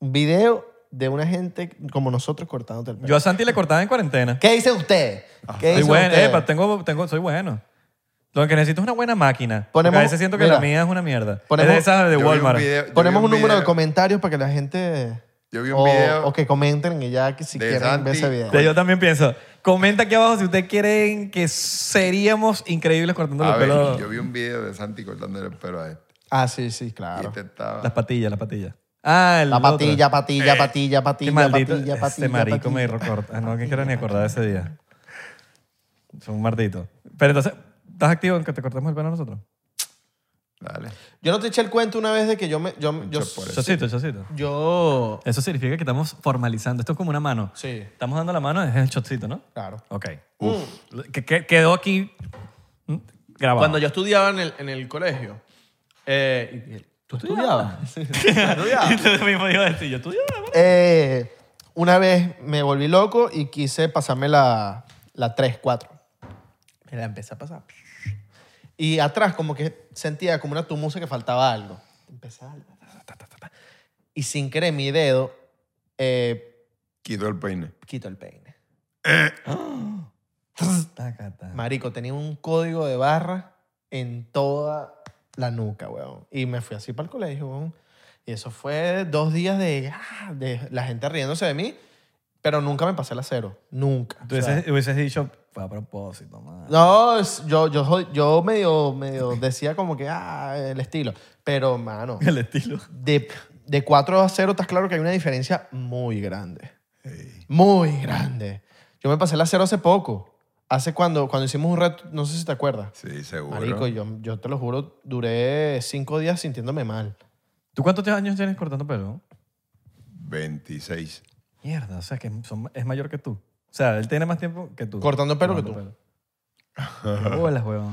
C: Un video de una gente como nosotros cortándote el pelo.
A: Yo a Santi le cortaba en cuarentena.
C: ¿Qué dicen ustedes? ¿Qué
A: Soy
C: dicen
A: bueno,
C: ustedes?
A: epa, tengo, tengo, soy bueno. Lo que necesito es una buena máquina.
C: Ponemos-
A: a veces siento que
C: mira,
A: la mía es una mierda.
C: ponemos-
A: es de esas de
B: vi un
A: Walmart.
B: video-
C: Ponemos
B: vi
C: un, número de comentarios para que la gente...
B: Yo vi un
C: o,
B: video
C: o que comenten y ya que si quieren ver ese video.
A: Yo también pienso. Comenta aquí abajo si ustedes quieren que seríamos increíbles cortando el pelo.
B: yo vi un video de Santi cortándole el pelo a este.
C: Ah, sí, sí, claro.
B: este estaba...
A: Las patillas, las patillas. Ah, el
C: La
A: otro.
C: patilla, patilla,
B: Eh,
C: patilla,
A: Qué
C: patilla,
A: maldito.
C: patilla, patilla,
A: marico me
C: patilla.
A: recorta. No, que quiero ni acordar de ese día. Es un maldito. Pero entonces, ¿estás activo en que te cortemos el pelo a nosotros?
B: Dale.
C: Yo no te eché el cuento una vez de que yo me... Yo, yo.
A: Chocito, chocito.
C: yo
A: Eso significa que estamos formalizando. Esto es como una mano.
C: sí,
A: Estamos dando la mano, es el shotcito, ¿no?
C: claro.
A: Ok. Que, que- quedó aquí mm, grabado.
C: Cuando yo estudiaba en el, en el colegio... Eh, y- y- ¿Tú estudiabas? Sí, estudiaba.
A: Tú mismo a decir, yo estudiaba. ¿no?
C: Eh, una vez me volví loco y quise pasarme la, la 3, 4. Me la empecé a pasar. Y atrás como que sentía como una tumusa que faltaba algo. Empezaba ta, ta, ta, ta, ta. y sin querer mi dedo eh,
B: Quitó el peine.
C: quito el peine.
A: Taca.
C: Marico, tenía un código de barra en toda la nuca, weón. Y me fui así para el colegio, weón. Y eso fue dos días de, ah, de la gente riéndose de mí, pero nunca me pasé la cero. Nunca.
A: Tú
C: O sea,
A: hubieses, hubieses dicho, fue a propósito, man.
C: no, yo, yo, yo medio, medio decía como que, ah, el estilo. Pero, mano,
A: El estilo.
C: de, de 4 a 0 estás claro que hay una diferencia muy grande. Muy grande. Yo me pasé la cero hace poco. Hace cuando, cuando hicimos un reto, no sé si te acuerdas.
B: Sí, seguro.
C: Marico, yo, yo te lo juro, duré cinco días sintiéndome mal.
A: ¿Tú cuántos años tienes cortando pelo?
B: 26.
A: Mierda, o sea, que son- es mayor que tú. O sea, él tiene más tiempo que tú.
C: Cortando pelo que
A: Cortando pelo. Bolas, huevón.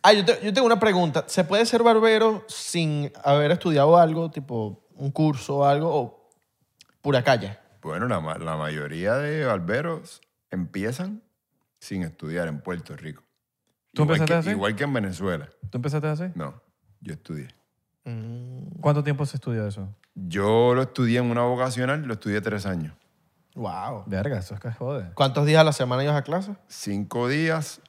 C: Ah, yo, te- yo tengo una pregunta. ¿Se puede ser barbero sin haber estudiado algo, tipo un curso o algo, o pura calle?
B: Bueno, la, ma- la mayoría de barberos empiezan sin estudiar en Puerto Rico.
A: ¿Tú
B: igual
A: empezaste
B: que,
A: así?
B: Igual que en Venezuela.
A: ¿Tú empezaste así?
B: No, yo estudié.
A: ¿Cuánto tiempo se estudia eso?
B: Yo lo estudié en una vocacional, lo estudié tres años.
C: Wow.
A: Verga, eso es que jode.
C: ¿Cuántos días a la semana ibas a clase?
B: Cinco días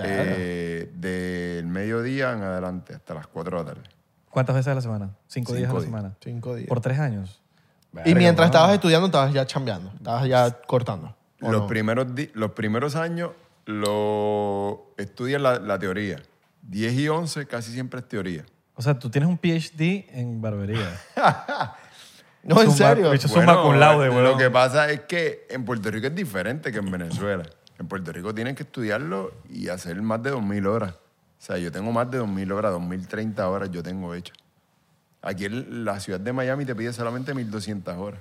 B: eh, del mediodía en adelante hasta las cuatro de la tarde.
A: ¿Cuántas veces a la semana? Cinco, días a la
B: Cinco días.
A: semana.
C: Cinco días.
A: Por tres años.
C: y
A: Verga,
C: mientras
A: mano.
C: estabas estudiando, estabas ya chambeando, estabas ya cortando. ¿o
B: Los,
C: no?
B: primeros di- los primeros años lo estudias la, la teoría. 10 y 11 casi siempre es teoría.
A: O sea, tú tienes un PhD en barbería.
C: No, en
A: Zumba-
C: serio.
A: bicho, Summa cum laude,
B: Lo
A: huevón.
B: que pasa es que en Puerto Rico es diferente que en Venezuela. En Puerto Rico tienes que estudiarlo y hacer más de 2.000 horas. O sea, yo tengo más de 2.000 horas, 2.030 horas yo tengo hecho. Aquí en la ciudad de Miami te pide solamente 1.200 horas.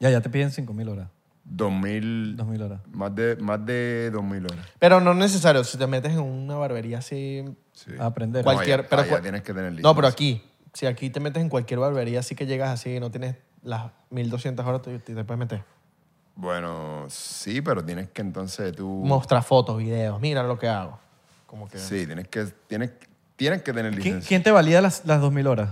A: ya, ya te piden cinco mil horas.
B: 2.000,
A: Dos mil horas.
B: más de, más de 2.000 horas.
C: Pero no es necesario. Si te metes en una barbería así...
B: Sí.
A: A aprender.
C: Cualquier-
B: allá-
C: pero
B: allá tienes que tener
C: No, pero aquí. Si aquí te metes en cualquier barbería, así que llegas así y no tienes las 1200 horas, te, te puedes meter.
B: Bueno, sí, pero tienes que entonces tú...
C: Mostrar fotos, videos. Mira lo que hago. Como que...
B: Sí, tienes que, tienes, tienes que tener
A: ¿Quién,
B: licencia.
A: quién te valida las, las dos mil horas?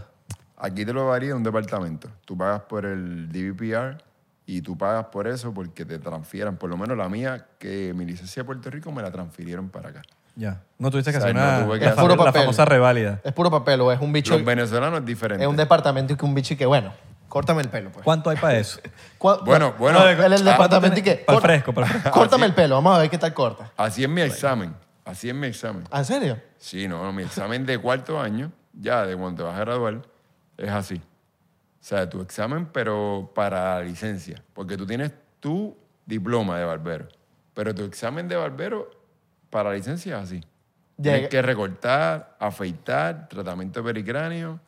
B: Aquí te lo varía un departamento. Tú pagas por el DVPR y tú pagas por eso porque te transfieran. Por lo menos la mía, que mi licencia de Puerto Rico me la transfirieron para acá.
A: Ya. No tuviste que
B: O sea,
A: hacer
B: no
A: una,
B: tuve que
A: la,
C: hacer- puro
A: la
C: papel.
A: famosa reválida.
C: Es puro papel o es un bicho...
B: Los venezolanos es diferente.
C: Es un departamento y que un bicho y que, bueno, Córtame el pelo, pues.
A: ¿Cuánto hay para eso?
C: ¿Cuál-
B: Bueno, bueno.
C: No, el, el
B: ah,
C: departamento y qué.
A: Para el fresco, para el fresco.
C: Córtame el pelo, vamos a ver qué tal corta.
B: Así es mi examen. Así es mi examen.
C: ¿Ah, ¿En serio?
B: Sí, no, no, mi examen de cuarto año, ya de cuando te vas a graduar, es así. O sea, tu examen, pero para la licencia. Porque tú tienes tu diploma de barbero. Pero tu examen de barbero para la licencia es así.
C: Llega-
B: Tienes que recortar, afeitar, tratamiento de pericráneo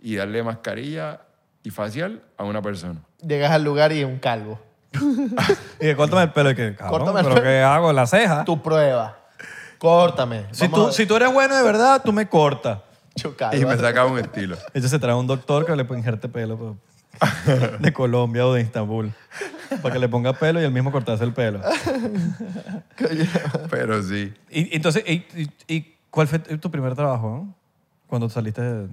B: y darle mascarilla y facial a una persona.
C: Llegas al lugar y es un calvo.
A: Y que córtame el pelo y que, cabrón,
C: Córtame el
A: ¿pero
C: pelo.
A: qué hago? ¿La ceja?
C: Tu prueba. Córtame.
A: Si tú, si tú eres bueno de verdad, tú me cortas.
C: Yo calvo.
B: Y me saca un estilo.
A: Entonces se trae un doctor que le puede injerte pelo de Colombia o de Estambul. Para que le ponga pelo y él mismo cortarse el pelo.
B: Pero sí.
A: Y, entonces, y, y- y cuál fue tu primer trabajo? no? Cuando saliste de...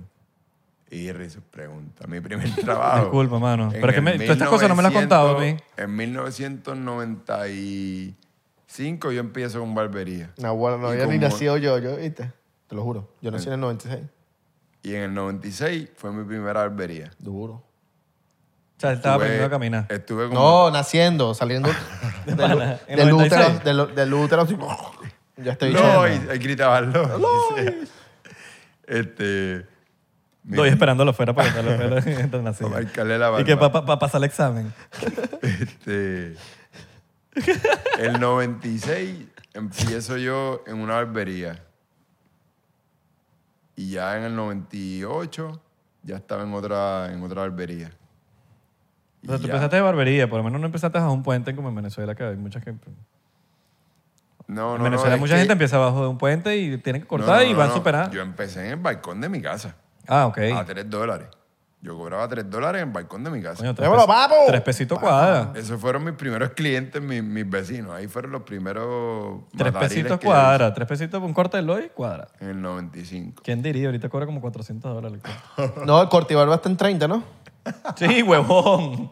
B: Y sus preguntas. Mi primer trabajo.
A: Disculpa, mano. Pero es que me- tú estas cosas no me las has contado a mí.
B: En 1995 yo empiezo con barbería.
C: No, bueno, no había ni nacido yo, yo, ¿viste? Te lo juro. Yo nací en el 96.
B: Y en el 96 fue mi primera barbería.
C: Duro.
A: Sea, él estaba
B: Estuve-
A: aprendiendo a caminar.
B: Estuve como...
C: No, naciendo, saliendo del,
A: pana, en
C: del
A: 96.
C: útero. Del, del útero. así, Ya estoy
B: y, y gritaba Lois. Este... mi-
A: Estoy esperándolo fuera para el pelo mientras nacía.
B: Para marcarle la
A: Y que
B: barba.
A: para pasar el examen.
B: Este, el 96 empiezo yo en una barbería. Y ya en el 98 ya estaba en otra, en otra barbería.
A: O sea, tú
B: ya.
A: empezaste de barbería, por lo menos no empezaste a un puente como en Venezuela, que hay muchas que...
B: No, no,
A: en
B: no,
A: Venezuela
B: es
A: mucha
B: que-
A: gente empieza abajo de un puente y tienen que cortar
B: no,
A: y
B: no,
A: van
B: no.
A: superando.
B: Yo empecé en el balcón de mi casa.
A: Ah, ok.
B: A 3 dólares. Yo cobraba 3 dólares en el balcón de mi casa.
A: Coño, tres,
C: ¡Démoslo,
A: pes-
C: papo!
A: tres pesitos cuadra.
B: Esos fueron mis primeros clientes, mis, mis vecinos. Ahí fueron los primeros
A: Tres pesitos cuadra. Tres pesitos por un corte de Loy, cuadra.
B: En el 95.
A: ¿Quién diría? Ahorita cobra como 400 dólares.
C: No, el cortibarba está en 30, ¿no?
A: Sí, huevón.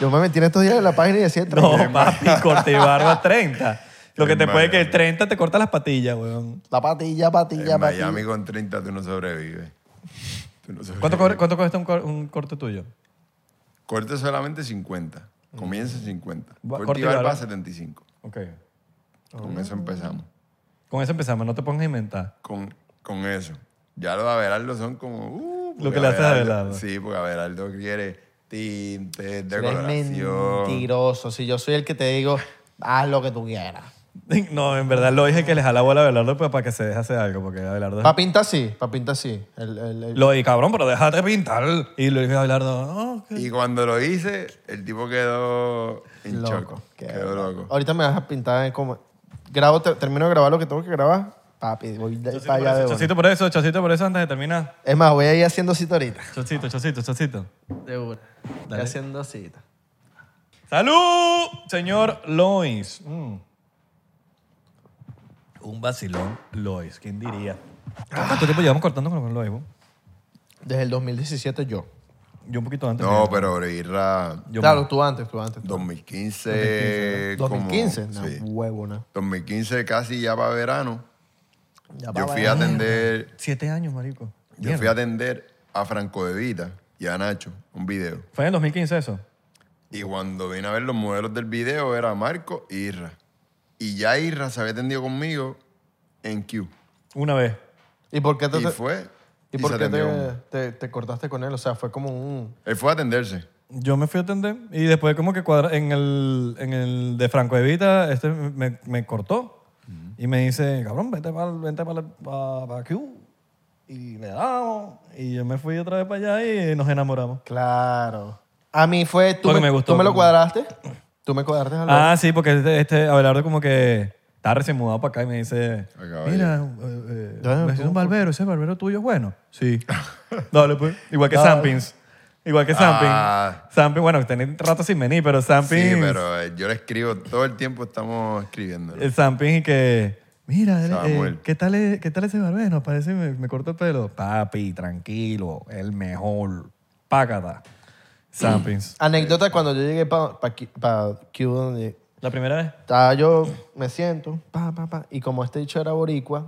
C: Yo me metí en estos días en la página y decía 30.
A: No, papi, corte y barba 30. Lo que te puede que el
B: Miami.
A: 30 te corta las patillas, huevón.
C: La patilla, patilla,
B: En
C: patilla.
B: Miami con 30 tú no sobrevives. Tú no sobrevives.
A: ¿Cuánto, cuánto cuesta un, cor- un corte tuyo?
B: Corte solamente 50. Comienza en 50.
A: Va-
B: Corte,
A: corte
B: y barba
A: barba.
B: 75.
A: Ok.
B: Con eso empezamos.
A: Con eso empezamos, no te pongas a inventar.
B: Con, con eso. Ya los Abelardo son como... uh,
A: Lo que le haces a Abelardo.
B: Sí, porque Abelardo quiere tintes,
C: Eres
B: decoración.
C: mentiroso. Si yo soy el que te digo, haz lo que tú quieras.
A: No, en verdad lo dije que le jala bola a Abelardo pues, para que se deje hacer algo, porque Abelardo es...
C: Pa' pinta sí, pa' pinta sí. El, el- el-
A: Lo dije, cabrón, pero déjate pintar. Y le dije a Abelardo, no, que-
B: Y cuando lo hice, el tipo quedó en
C: loco.
B: shock. Quedó loco.
C: Ahorita me vas a pintar en como... Grabo, te- termino de grabar lo que tengo que grabar. Papi, voy de,
A: Chocito
C: para allá de
A: eso,
C: una.
A: chocito por eso, chocito por eso antes de terminar.
C: Es más, voy a ir haciendo cita ahorita.
A: Chocito, chocito, chocito.
C: De una. Voy haciendo cita.
A: ¡Salud, señor Lois! Mm. Un vacilón Lois, ¿quién diría? ¿Cuánto tiempo llevamos cortando con Lois? vos?
C: Desde el 2017 yo.
A: Yo un poquito antes.
B: No, pero Irra
A: Yo
C: claro,
A: más.
C: tú antes, tú antes. tú
B: 2015.
C: antes.
B: como-
C: 2015, no,
B: sí.
C: huevo, no.
B: 2015 casi ya para verano.
C: Ya
B: Yo fui a atender,
A: Siete años, marico.
B: yo fui a atender a Franco de Vita y a Nacho, un video.
A: ¿Fue en el 2015 eso?
B: Y cuando vine a ver los modelos del video era Marco y Irra. Y ya Irra se había atendido conmigo en Q.
A: Una vez.
C: ¿Y por qué te,
B: Y fue.
C: ¿y
B: y
C: por qué te- te cortaste con él? O sea, fue como un...
B: Él fue a atenderse.
A: Yo me fui a atender y después como que cuadra, en el, en el de Franco Evita este me, me cortó y me dice, cabrón, vente para vente para Q. Y le damos. Y yo me fui otra vez para allá y nos enamoramos.
C: Claro. A mí fue... ¿Tú,
A: Porque
C: me,
A: me gustó,
C: ¿tú me lo
A: como-
C: cuadraste? ¿Tú me cuadraste a
A: Ah, sí, porque este, este Abelardo como que está recién mudado para acá y me dice, mira, eh, eh,
C: Ya,
A: necesito
C: ¿cómo?
A: un barbero, ese barbero tuyo es bueno. Sí. Dale, pues. Igual que
C: Dale.
A: Sampins. Igual que Sampins.
B: Ah.
A: Sampins, bueno, tenés rato sin venir, pero Sampins...
B: Sí, pero eh, yo le escribo todo el tiempo, estamos escribiendo.
A: El Sampins y que, mira, eh,
B: Samuel.
A: ¿qué, tal es- ¿qué tal ese barbero? Parece que me, me cortó el pelo. Papi, tranquilo, el mejor. Págata. Sampins.
C: Anécdota cuando yo llegué para pa, Q- pa Q, donde
A: La primera vez.
C: estaba yo, me siento, pa, pa, pa, y como este dicho era boricua,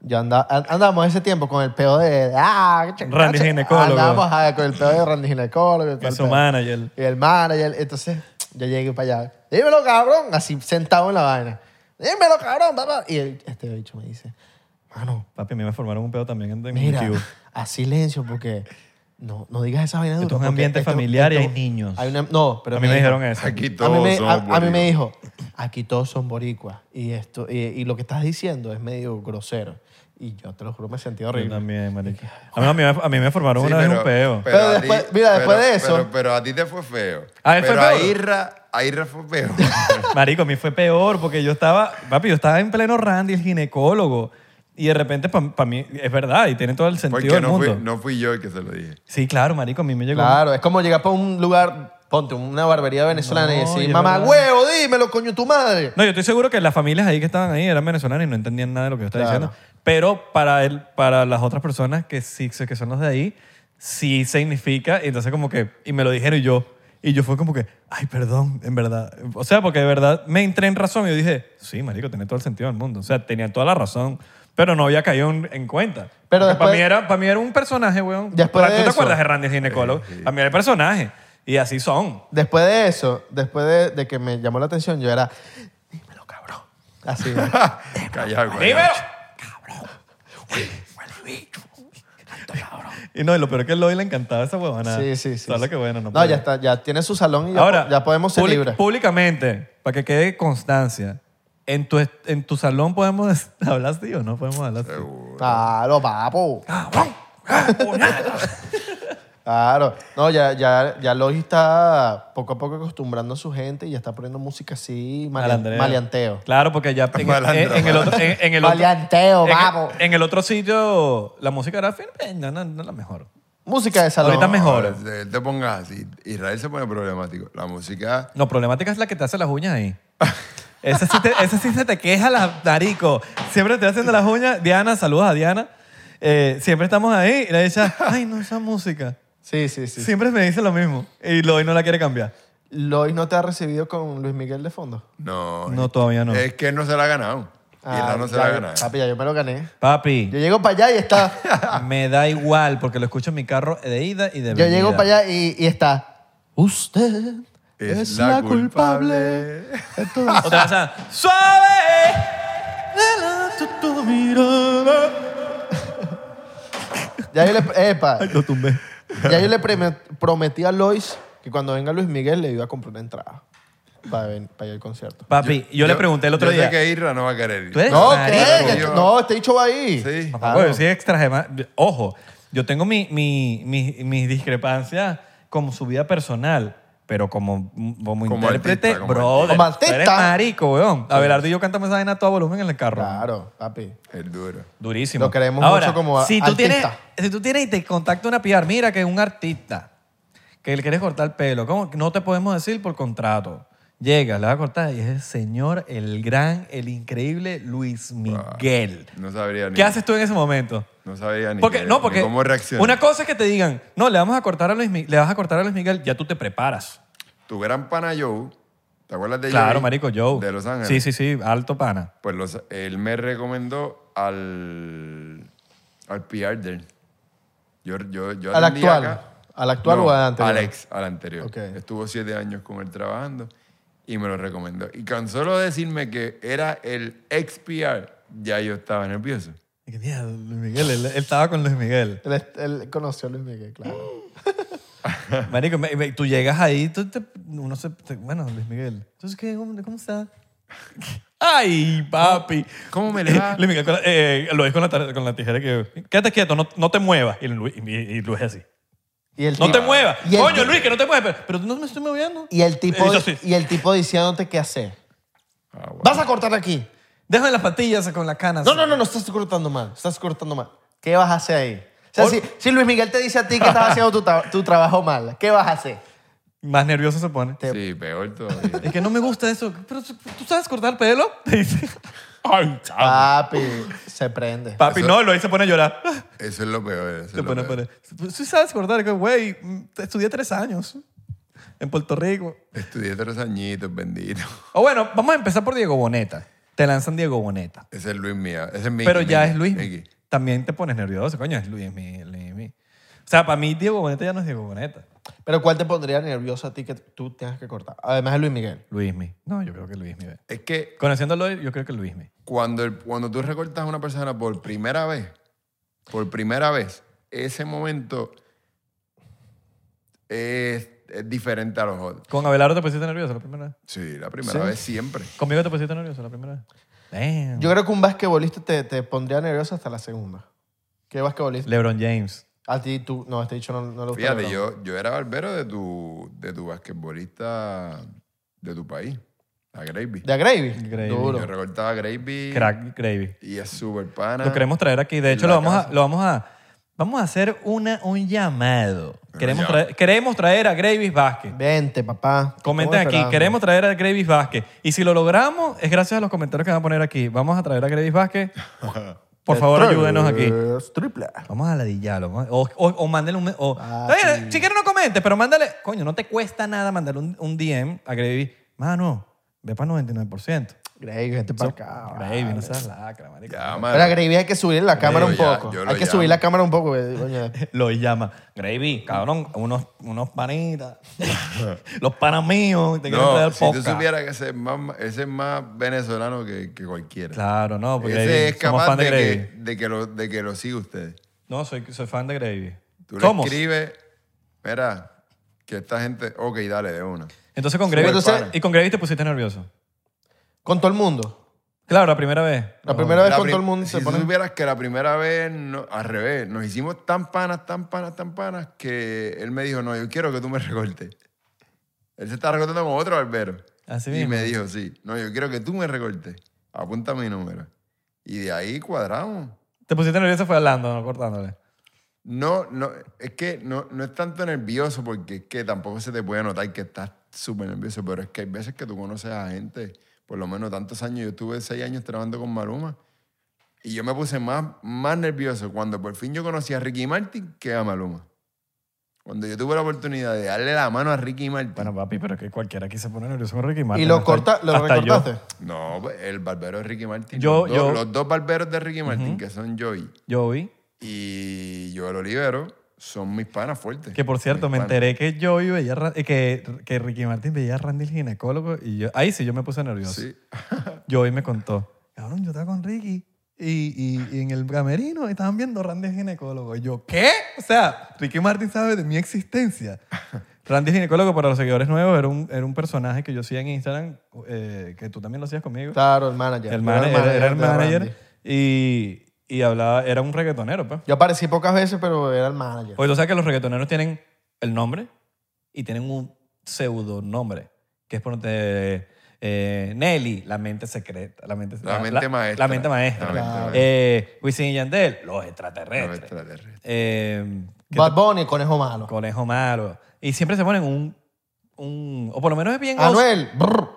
C: Yo andaba, an- andábamos ese tiempo con el peo de... Ah,
A: Randy ginecólogo.
C: Andábamos ah, con el peo de Randy ginecólogo. y
A: su
C: peo.
A: manager.
C: Y el manager. Entonces, yo llegué para allá. Dímelo, cabrón. Así, sentado en la vaina. Dímelo, cabrón, papá. Y el- este bicho me dice, mano,
A: Papi, a mí me formaron un pedo también en
C: mira, a silencio porque... No, no digas esa vaina dura.
A: Esto es un ambiente
C: esto-
A: familiar y
C: esto-
A: hay niños.
C: hay una- no, pero
A: a mí me dijeron eso.
B: Aquí
C: a mí,
B: todos
C: me,
B: somos
C: a- a mí me dijo, aquí todos son boricuas y, esto, y, y lo que estás diciendo es medio grosero. Y yo te lo juro, me sentí
A: Yo
C: horrible.
A: también, marica. A mí, a mí me- a mí me formaron
B: Sí,
A: una vez
B: pero-
A: un peo.
C: Pero
B: a
C: después- mira, después
B: pero-
C: de eso-
B: Pero, pero a ti te fue feo.
A: ¿A él fue
B: pero a
A: peor?
B: Irra, a Irra fue feo.
A: Marico, a mí fue peor porque yo estaba, papi, yo estaba en pleno Randy, el ginecólogo. Y de repente, para mí, es verdad, y tiene todo el sentido
B: Porque
A: del
B: no
A: mundo.
B: fui, no fui yo el que se lo dije.
A: Sí, claro, marico, a mí me llegó.
C: Claro, es como llegar para un lugar, ponte una barbería venezolana y
A: No,
C: decir,
A: es
C: mamá,
A: verdad.
C: huevo, dímelo, coño, tu madre.
A: No, yo estoy seguro que las familias ahí que estaban ahí eran venezolanas y no entendían nada de lo que yo estaba
C: Claro.
A: diciendo. Pero para, el, para las otras personas que sí sé que son los de ahí, sí significa. Y entonces como que, y me lo dijeron y yo, y yo fue como que, ay, perdón, en verdad. O sea, porque de verdad me entré en razón y yo dije, sí, marico, tiene todo el sentido del mundo. O sea, tenía toda la razón, pero no había caído en, en cuenta.
C: Pero después-
A: para, mí era, para mí era un personaje, weón.
C: Después
A: ¿Tú
C: de
A: te
C: eso-
A: acuerdas de Randy el ginecólogo? Para mí era el personaje. Y así son.
C: Después de eso, después de, de que me llamó la atención, yo era, dímelo, cabrón. Así.
B: Callado, callado.
A: ¡Dímelo! Y no, y lo peor es que a Lloyd le encantaba esa huevona.
C: sí, sí, sí.
A: Solo
C: sí.
A: que bueno, no
C: No,
A: puede.
C: ya está, ya tiene su salón y ya,
A: Ahora,
C: po- ya podemos ser libres.
A: Públicamente, para que quede constancia, ¿en tu, est- en tu salón podemos hablar así o no podemos hablar así?
B: Seguro.
C: Claro, papo.
A: ¡Cabrón!
C: Claro. No, ya, ya, ya Logi está poco a poco acostumbrando a su gente y ya está poniendo música así, maleanteo.
A: Claro, porque ya en,
B: Malandro,
A: en- en el otro... En, en el otro
C: Maleanteo,
A: en-
C: vamos.
A: En el otro sitio, la música era fin, eh, no, no, no es la mejor.
C: Música de salón.
A: Ahorita mejor.
B: Ahora, te- te pongas así. Israel se pone problemático. La música.
A: No, problemática es la que te hace las uñas ahí. Esa sí, te- esa sí se te queja la narico. Siempre te estoy haciendo las uñas. Diana, saludos a Diana. Eh, siempre estamos ahí y le dice, ay, no, esa música.
C: Sí, sí, sí.
A: Siempre me dice lo mismo. Y Loy no la quiere cambiar.
C: Lois no te ha recibido con Luis Miguel de fondo.
B: No.
A: No, todavía no.
B: Es que él no se la ha ganado. Irra no se
C: ya,
B: la ha ganado.
C: Papi, ya yo me lo gané.
A: Papi,
C: Yo llego para allá y está.
A: me da igual porque lo escucho en mi carro de ida y de
C: yo
A: venida.
C: llego para allá y, y está. Usted es, la, culpable. de todo".
A: Otra vez, ah, suave. Delante tu mirada.
C: ya yo le, epa,
A: Ay, lo tumbé.
C: ya yo le prometí a Lois que cuando venga Luis Miguel le iba a comprar una entrada para, ven- para ir al concierto.
A: Papi, yo, le pregunté el otro
B: yo
A: día.
B: sé que Irra no va a querer ir.
A: ¿Tú eres?
C: No,
A: marico.
C: ¿qué?
B: yo-
C: No, este dicho va ahí.
B: Sí.
A: Papá,
C: Claro.
A: yo soy extra gema- Ojo, yo tengo mi, mi, mi- mis discrepancias como su vida personal, pero como, como,
B: Como
A: intérprete,
B: artista, como
A: brother.
C: Como
A: tú
C: artista.
A: Eres marico, weón. Abelardo y yo cantamos esa vaina a todo volumen en el carro.
C: Claro, papi.
B: Es duro.
A: Durísimo.
C: Lo queremos
A: Ahora,
C: mucho como
A: si tú
C: artista.
A: tienes Si tú tienes y te contacta una PR, mira que es un artista que le quieres cortar el pelo, ¿cómo? No te podemos decir por contrato. Llega, le va a cortar y es el señor, el gran, el increíble Luis Miguel.
B: No sabría ni.
A: ¿Qué haces tú en ese momento?
B: No sabría ni.
A: Porque,
B: qué-
A: no,
B: ni
A: porque
B: ¿Cómo reaccionar?
A: una cosa es que te digan, no, le vamos a cortar a Luis, Mi- le vas a cortar a Luis Miguel, ya tú te preparas.
B: Tu gran pana Joe. ¿Te acuerdas de
A: Claro,
B: Joey?
A: marico, Joe.
B: De Los Ángeles.
A: Sí, sí, sí, alto pana.
B: Pues los- él me recomendó al. Al PR de él. Yo, yo, yo
C: ¿Al
B: atendí
C: actual?
B: acá.
C: ¿Al actual
B: No,
C: o al anterior?
B: Al ex, al anterior.
C: Ok.
B: Estuvo siete años con él trabajando y me lo recomendó. Y con solo decirme que era el ex PR, ya yo estaba nervioso.
A: "Mierda, Luis Miguel, él, él estaba con Luis Miguel.
C: Él, él conoció a Luis Miguel, claro.
A: Marico, me- me- tú llegas ahí, tú te- uno se, te- bueno, Luis Miguel. Entonces, ¿qué? ¿Cómo, cómo está? Ay, papi.
B: ¿Cómo me le va?
A: Luis Miguel, con la- eh, lo es con la, con la tijera que, quédate quieto, no, no te muevas. Y Luis, y, y Luis es así.
C: Y el
A: No
C: tipo-
A: te muevas.
C: y el
A: Coño, Luis, que no te muevas. Pero, pero no me estoy moviendo.
C: Y el tipo, y el tipo diciéndote qué hacer.
B: Ah, bueno.
C: Vas a cortar aquí.
A: Déjame las patillas con las canas.
C: No, no, no, no, estás cortando mal. Estás cortando mal. ¿Qué vas a hacer ahí? O sea, si, si Luis Miguel te dice a ti que estás haciendo tu, tra- tu trabajo mal, ¿qué vas a hacer?
A: Más nervioso se pone.
B: Sí, peor todavía.
A: Es que no me gusta eso. Pero tú sabes cortar pelo. Te dice. Ay, chao.
C: Papi, se prende.
A: Papi,
B: Eso-
A: no, Luis se pone a llorar.
B: Eso es lo peor. Eso
A: Se
B: es lo
A: pone,
B: peor.
A: pone. Sí sabes cortar, que güey, estudié tres años en Puerto Rico.
B: Estudié tres añitos, bendito.
A: O bueno, vamos a empezar por Diego Boneta. te lanzan Diego Boneta.
B: Ese es Luis Mía. Ese es Mickey.
A: pero ya
B: Mickey,
A: es Luis.
B: Mickey.
A: También te pones nervioso, coño, es Luis, mi, Luis, mi. O sea, para mí Diego Boneta ya no es Diego Boneta.
C: Pero ¿cuál te pondría nervioso a ti que tú tengas que cortar? Además de Luis Miguel.
A: Luismi. No, yo creo que Luismi. ve.
B: Es que
A: Conociéndolo, yo creo que Luismi.
B: cuando, el- cuando tú recortas a una persona por primera vez, por primera vez, ese momento es, es diferente a los otros.
A: ¿Con Abelardo te pusiste nervioso la primera vez?
B: Sí, la primera
C: Sí.
B: vez siempre.
A: ¿Conmigo te pusiste nervioso la primera vez? Damn.
C: Yo creo que un basquetbolista te, te pondría nervioso hasta la segunda. ¿Qué basquetbolista?
A: LeBron James.
C: A ti, tú, no, este dicho no, no le gusta.
B: Fíjate, yo, yo era barbero de tu, de tu basquetbolista de tu país, a Gravy.
C: ¿De a Gravy?
A: Gravy.
C: Duro.
B: Yo recortaba a Gravy
A: Crack Gravy.
B: y es súper pana.
A: Lo queremos traer aquí. De hecho, lo vamos, a, lo vamos a... Vamos a hacer una, un llamado. Queremos
B: ya.
A: traer, queremos traer a Gravis Vázquez.
C: Vente, papá.
A: Comenten aquí,
C: esperando.
A: queremos traer a Gravis Vázquez. Y si lo logramos, es gracias a los comentarios que van a poner aquí. Vamos a traer a Gravis Vázquez. Por favor, ayúdenos aquí.
C: Triple.
A: Vamos a ladillarlo. vamos a- O, o, o mándale un... me- O,
C: Ah,
A: Está bien,
C: sí.
A: Si quieres no comentes, pero mándale... Coño, no te cuesta nada mandarle un, un DM a Gravis. Mano, ve para 99%.
C: Gravy, vente para acá.
A: Gravy, no seas lacra, marico.
B: Ya,
C: Pero a Gravy hay que subir la cámara
B: Yo
C: un
B: ya-
C: poco.
B: yo lo
C: Hay que
B: llamo.
C: subir la cámara un poco. güey, coño.
A: Lo llama. Gravy, cabrón, unos, unos panitas. Los panas míos. Te quieren traer
B: No, si tú
A: podcast.
B: supieras que ese es más, ese es más venezolano que, que cualquiera.
A: Claro, no, porque
B: ese
A: Gravy,
B: es
A: somos
B: capaz
A: fan de,
B: de,
A: Gravy.
B: que, de, que lo, de que lo siga usted.
A: No, soy, soy fan de Gravy.
B: Tú le
A: Somos.
B: escribes, mira, que esta gente, ok, dale, de una.
A: Entonces con Gravy,
C: Entonces-
A: y con Gravy te pusiste nervioso.
C: Con todo el mundo.
A: Claro, la primera vez.
C: La primera vez
B: La
C: con
B: prim-
C: todo el mundo
B: si
C: se
B: tú supieras que la primera vez, no- al revés, nos hicimos tan panas, tan panas, tan panas, que él me dijo, no, yo quiero que tú me recortes. Él se está recortando con otro barbero.
A: Así
B: y
A: mismo.
B: me dijo, sí, no, yo quiero que tú me recortes. Apunta mi número. Y de ahí cuadramos.
A: Te pusiste nervioso fue hablando, no cortándole.
B: No, no, es que no, no es tanto nervioso porque es que tampoco se te puede notar que estás súper nervioso, pero es que hay veces que tú conoces a gente, por lo menos tantos años, yo estuve seis años trabajando con Maluma y yo me puse más, más nervioso cuando por fin yo conocí a Ricky Martin que a Maluma. Cuando yo tuve la oportunidad de darle la mano a Ricky Martin.
A: Bueno, papi, pero es que cualquiera aquí se pone nervioso con Ricky Martin.
C: ¿Y lo, corta, lo
A: yo.
C: recortaste?
B: no, pues, el barbero de Ricky Martin.
A: Yo-
B: los, dos,
A: yo-
B: los dos barberos de Ricky Martin, que son Joey
A: Joey,
B: y Joel Olivero, son mis panas fuertes.
A: que por cierto, me
B: panas.
A: enteré que Joey veía, a Ra- eh, que, que Ricky Martin veía a Randy el ginecólogo y yo, ahí sí yo me puse nervioso.
B: Sí.
A: Joey me contó, cabrón, yo estaba con Ricky y, y- y en el camerino estaban viendo a Randy el ginecólogo. Y yo, ¿qué? O sea, Ricky Martin sabe de mi existencia. Randy el ginecólogo, para los seguidores nuevos, era un, era un personaje que yo hacía en Instagram, eh, que tú también lo hacías conmigo.
C: Claro, el manager.
A: el
C: Yo
A: manager, era, era el manager y, y hablaba, era un reggaetonero, pues.
C: Yo aparecí pocas veces, pero era el manager.
A: Porque tú sabes que los reggaetoneros tienen el nombre y tienen un pseudonombre, que es por donde eh, Nelly, la mente secreta, la mente,
B: La mente maestra.
A: La mente maestra.
B: La mente maestra.
A: Eh, Wisin y Yandel, los extraterrestres.
B: extraterrestre.
A: Eh, ¿qué
C: Bad Bunny, conejo malo.
A: conejo malo. Y siempre se ponen un, un o por lo menos es bien...
C: Anuel. brr.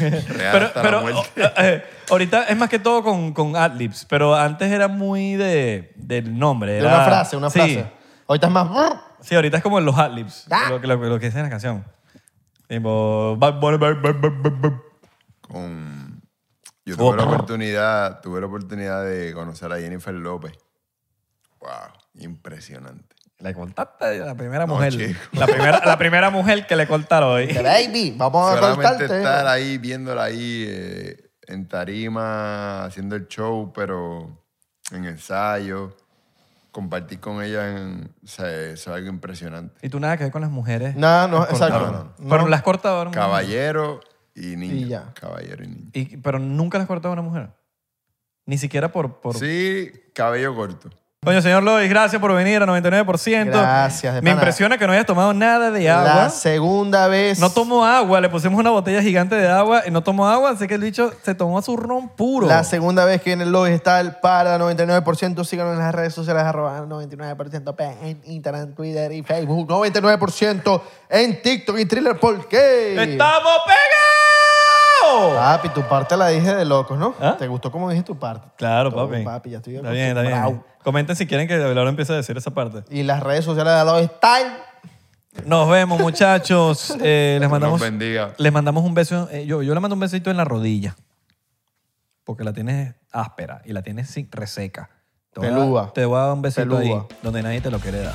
B: Real
A: pero, pero
B: muerte.
A: oh, eh, ahorita es más que todo con, con adlibs, pero antes era muy de, del nombre.
C: De
A: era-
C: una frase, una
A: sí.
C: frase. Ahorita es más.
A: Sí, ahorita es como los adlibs,
C: Ah.
A: lo, que- lo, que- lo que dice en la canción. Tipo,
B: con yo
A: Oh,
B: tuve la oportunidad tuve la oportunidad de conocer a Jennifer López wow impresionante
A: Le cortaste la primera
B: No,
A: mujer.
B: chico.
A: La primera, la primera mujer que le cortaron hoy.
C: Baby, vamos a
B: solamente
C: cortarte.
B: estar ahí viéndola ahí eh, en tarima haciendo el show pero en ensayo compartir con ella en, o sea, eso es algo impresionante
A: Y tú nada que ver con las mujeres.
C: No, no, exacto.
A: cortaron.
C: No.
A: Pero las cortado a una mujer.
B: caballero y niño
C: Y ya.
B: caballero y niño
A: Y- pero nunca las cortado a una mujer. Ni siquiera por... por...
B: sí cabello corto
A: Coño, señor Lois, gracias por venir a 99%.
C: Gracias, de
A: Me
C: pana.
A: impresiona que no hayas tomado nada de agua.
C: La segunda vez.
A: No tomó agua, le pusimos una botella gigante de agua y no tomó agua, así que el bicho se tomó su ron puro.
C: La segunda vez que en el Lois está el para 99%. Síganos en las redes sociales, arroba 99% en Instagram, Twitter y Facebook. 99% en TikTok y Thriller. ¿Por qué?
A: ¡Estamos pegados!
C: Papi, tu parte la dije de locos, ¿no?
A: ¿Ah?
C: ¿Te gustó cómo dije tu parte?
A: Claro,
C: Todo,
A: papi.
C: papi, ya estoy
A: Está bien, está bien. Comenten si quieren que Abelardo empiece a decir esa parte.
C: Y las redes sociales de Lois están.
A: Nos vemos, muchachos. Eh, les, mandamos,
B: bendiga.
A: les mandamos un beso. eh, yo, yo le mando un besito en la rodilla. porque la tienes áspera y la tienes sin- reseca. Te voy a- te voy a dar un besito ahí, donde nadie te lo quiere dar.